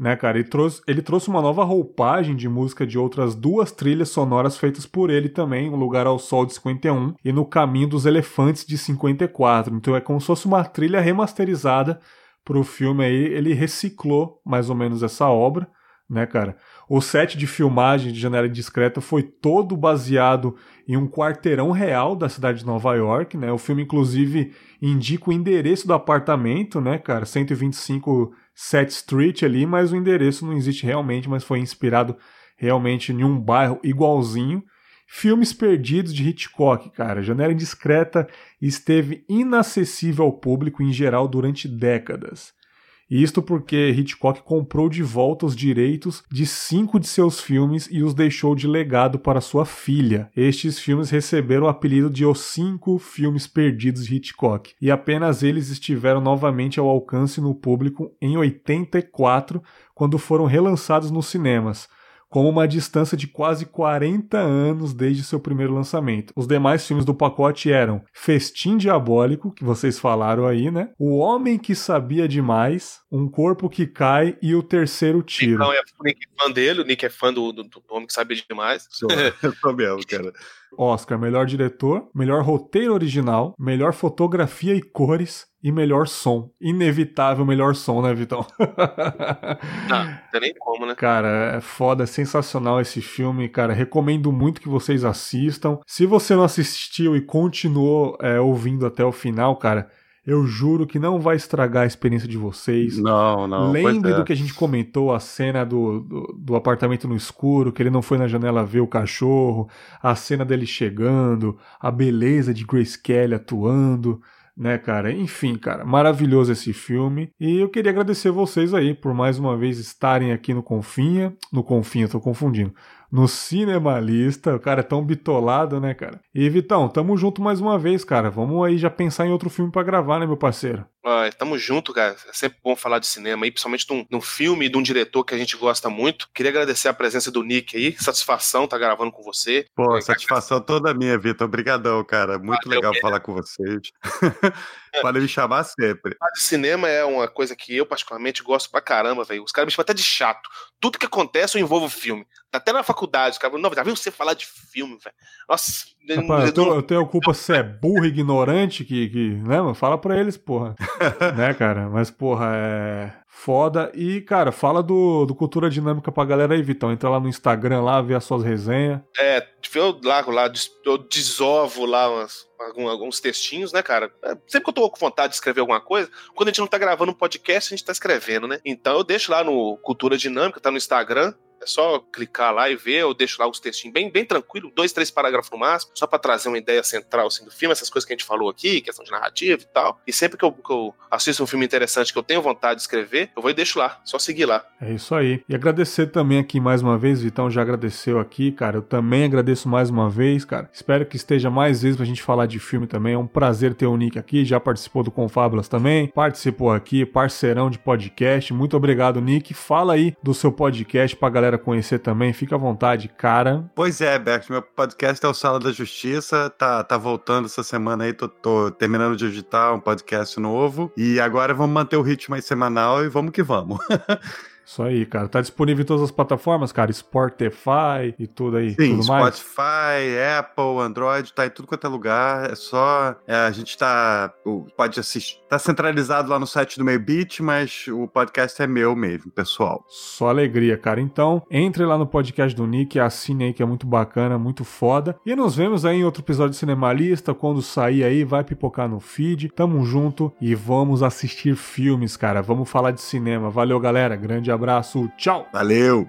né, cara? Ele trouxe, ele trouxe uma nova roupagem de música de outras duas trilhas sonoras feitas por ele também, O Lugar ao Sol de 51 e No Caminho dos Elefantes de 54. Então é como se fosse uma trilha remasterizada pro filme aí. Ele reciclou mais ou menos essa obra, né, cara? O set de filmagem de Janela Indiscreta foi todo baseado em um quarteirão real da cidade de Nova York, né? O filme, inclusive, indica o endereço do apartamento, né, cara? 125 Set Street ali, mas o endereço não existe realmente, mas foi inspirado realmente em um bairro igualzinho. Filmes perdidos de Hitchcock, cara. Janela Indiscreta esteve inacessível ao público em geral durante décadas. Isto porque Hitchcock comprou de volta os direitos de cinco de seus filmes e os deixou de legado para sua filha. Estes filmes receberam o apelido de Os Cinco Filmes Perdidos de Hitchcock, e apenas eles estiveram novamente ao alcance no público em 84, quando foram relançados nos cinemas com uma distância de quase 40 anos desde seu primeiro lançamento. Os demais filmes do pacote eram Festim Diabólico, que vocês falaram aí, né? O Homem que Sabia Demais, Um Corpo que Cai e O Terceiro Tiro. Então, é o Nick é fã dele, o Nick é fã do, do, do Homem que Sabia Demais. Sou, (laughs) eu sou mesmo, cara. Oscar, melhor diretor, melhor roteiro original, melhor fotografia e cores e melhor som. Inevitável melhor som, né, Vitão? (laughs) não, não tem nem como, né? Cara, é foda, é sensacional esse filme, cara. Recomendo muito que vocês assistam. Se você não assistiu e continuou é, ouvindo até o final, cara, eu juro que não vai estragar a experiência de vocês. Não, não. Lembre é. do que a gente comentou, a cena do, do, do, apartamento no escuro, que ele não foi na janela ver o cachorro, a cena dele chegando, a beleza de Grace Kelly atuando né, cara? Enfim, cara, maravilhoso esse filme. E eu queria agradecer vocês aí por mais uma vez estarem aqui no Confinha. No Confinha, tô confundindo. No Cinemalista. O cara é tão bitolado, né, cara? E Vitão, tamo junto mais uma vez, cara. Vamos aí já pensar em outro filme para gravar, né, meu parceiro? Ah, tamo junto, cara. É sempre bom falar de cinema aí, principalmente de um, de um filme de um diretor que a gente gosta muito. Queria agradecer a presença do Nick aí. Satisfação tá gravando com você. Pô, é, satisfação cara. toda minha, Vitor. Obrigadão, cara. Muito Valeu, legal falar com vocês. (laughs) Pode me chamar sempre. Cinema é uma coisa que eu, particularmente, gosto pra caramba, velho. Os caras me chamam até de chato. Tudo que acontece eu envolvo filme. Até na faculdade, os caras não, já viu você falar de filme, velho? Nossa. Rapaz, eu, tenho, eu tenho culpa se é burro, ignorante, que, que né, mano? Fala pra eles, porra. (laughs) né, cara? Mas, porra, é foda. E, cara, fala do, do Cultura Dinâmica pra galera aí, Vitão. Entra lá no Instagram lá, vê as suas resenhas. É, eu lá, lá eu desovo lá umas, alguns textinhos, né, cara? É, sempre que eu tô com vontade de escrever alguma coisa, quando a gente não tá gravando um podcast, a gente tá escrevendo, né? Então eu deixo lá no Cultura Dinâmica, tá no Instagram, É só clicar lá e ver, eu deixo lá os textinhos bem, bem tranquilo, dois, três parágrafos no máximo, só para trazer uma ideia central assim, do filme, essas coisas que a gente falou aqui, questão de narrativa e tal. E sempre que eu, que eu assisto um filme interessante que eu tenho vontade de escrever, eu vou e deixo lá, só seguir lá. É isso aí. E agradecer também aqui mais uma vez, Vitão já agradeceu aqui, cara. Eu também agradeço mais uma vez, cara. Espero que esteja mais vezes pra gente falar de filme também. É um prazer ter o Nick aqui, já participou do Confábulas também, participou aqui, parceirão de podcast. Muito obrigado, Nick. Fala aí do seu podcast pra galera conhecer também. Fica à vontade, cara. Pois é, Bert, meu podcast é o Sala da Justiça, tá, tá voltando essa semana aí, tô, tô terminando de editar um podcast novo. E agora vamos manter o ritmo aí semanal e vamos que vamos. (laughs) Isso aí, cara. Tá disponível em todas as plataformas, cara. Spotify e tudo aí. Sim, tudo mais. Spotify, Apple, Android, tá em tudo quanto é lugar. É só. É, a gente tá. Pode assistir. Tá centralizado lá no site do Meio Beat, mas o podcast é meu mesmo, pessoal. Só alegria, cara. Então, entre lá no podcast do Nick, assine aí que é muito bacana, muito foda. E nos vemos aí em outro episódio de Cinemalista. Quando sair aí, vai pipocar no feed. Tamo junto e vamos assistir filmes, cara. Vamos falar de cinema. Valeu, galera. Grande abraço. Tchau. Valeu.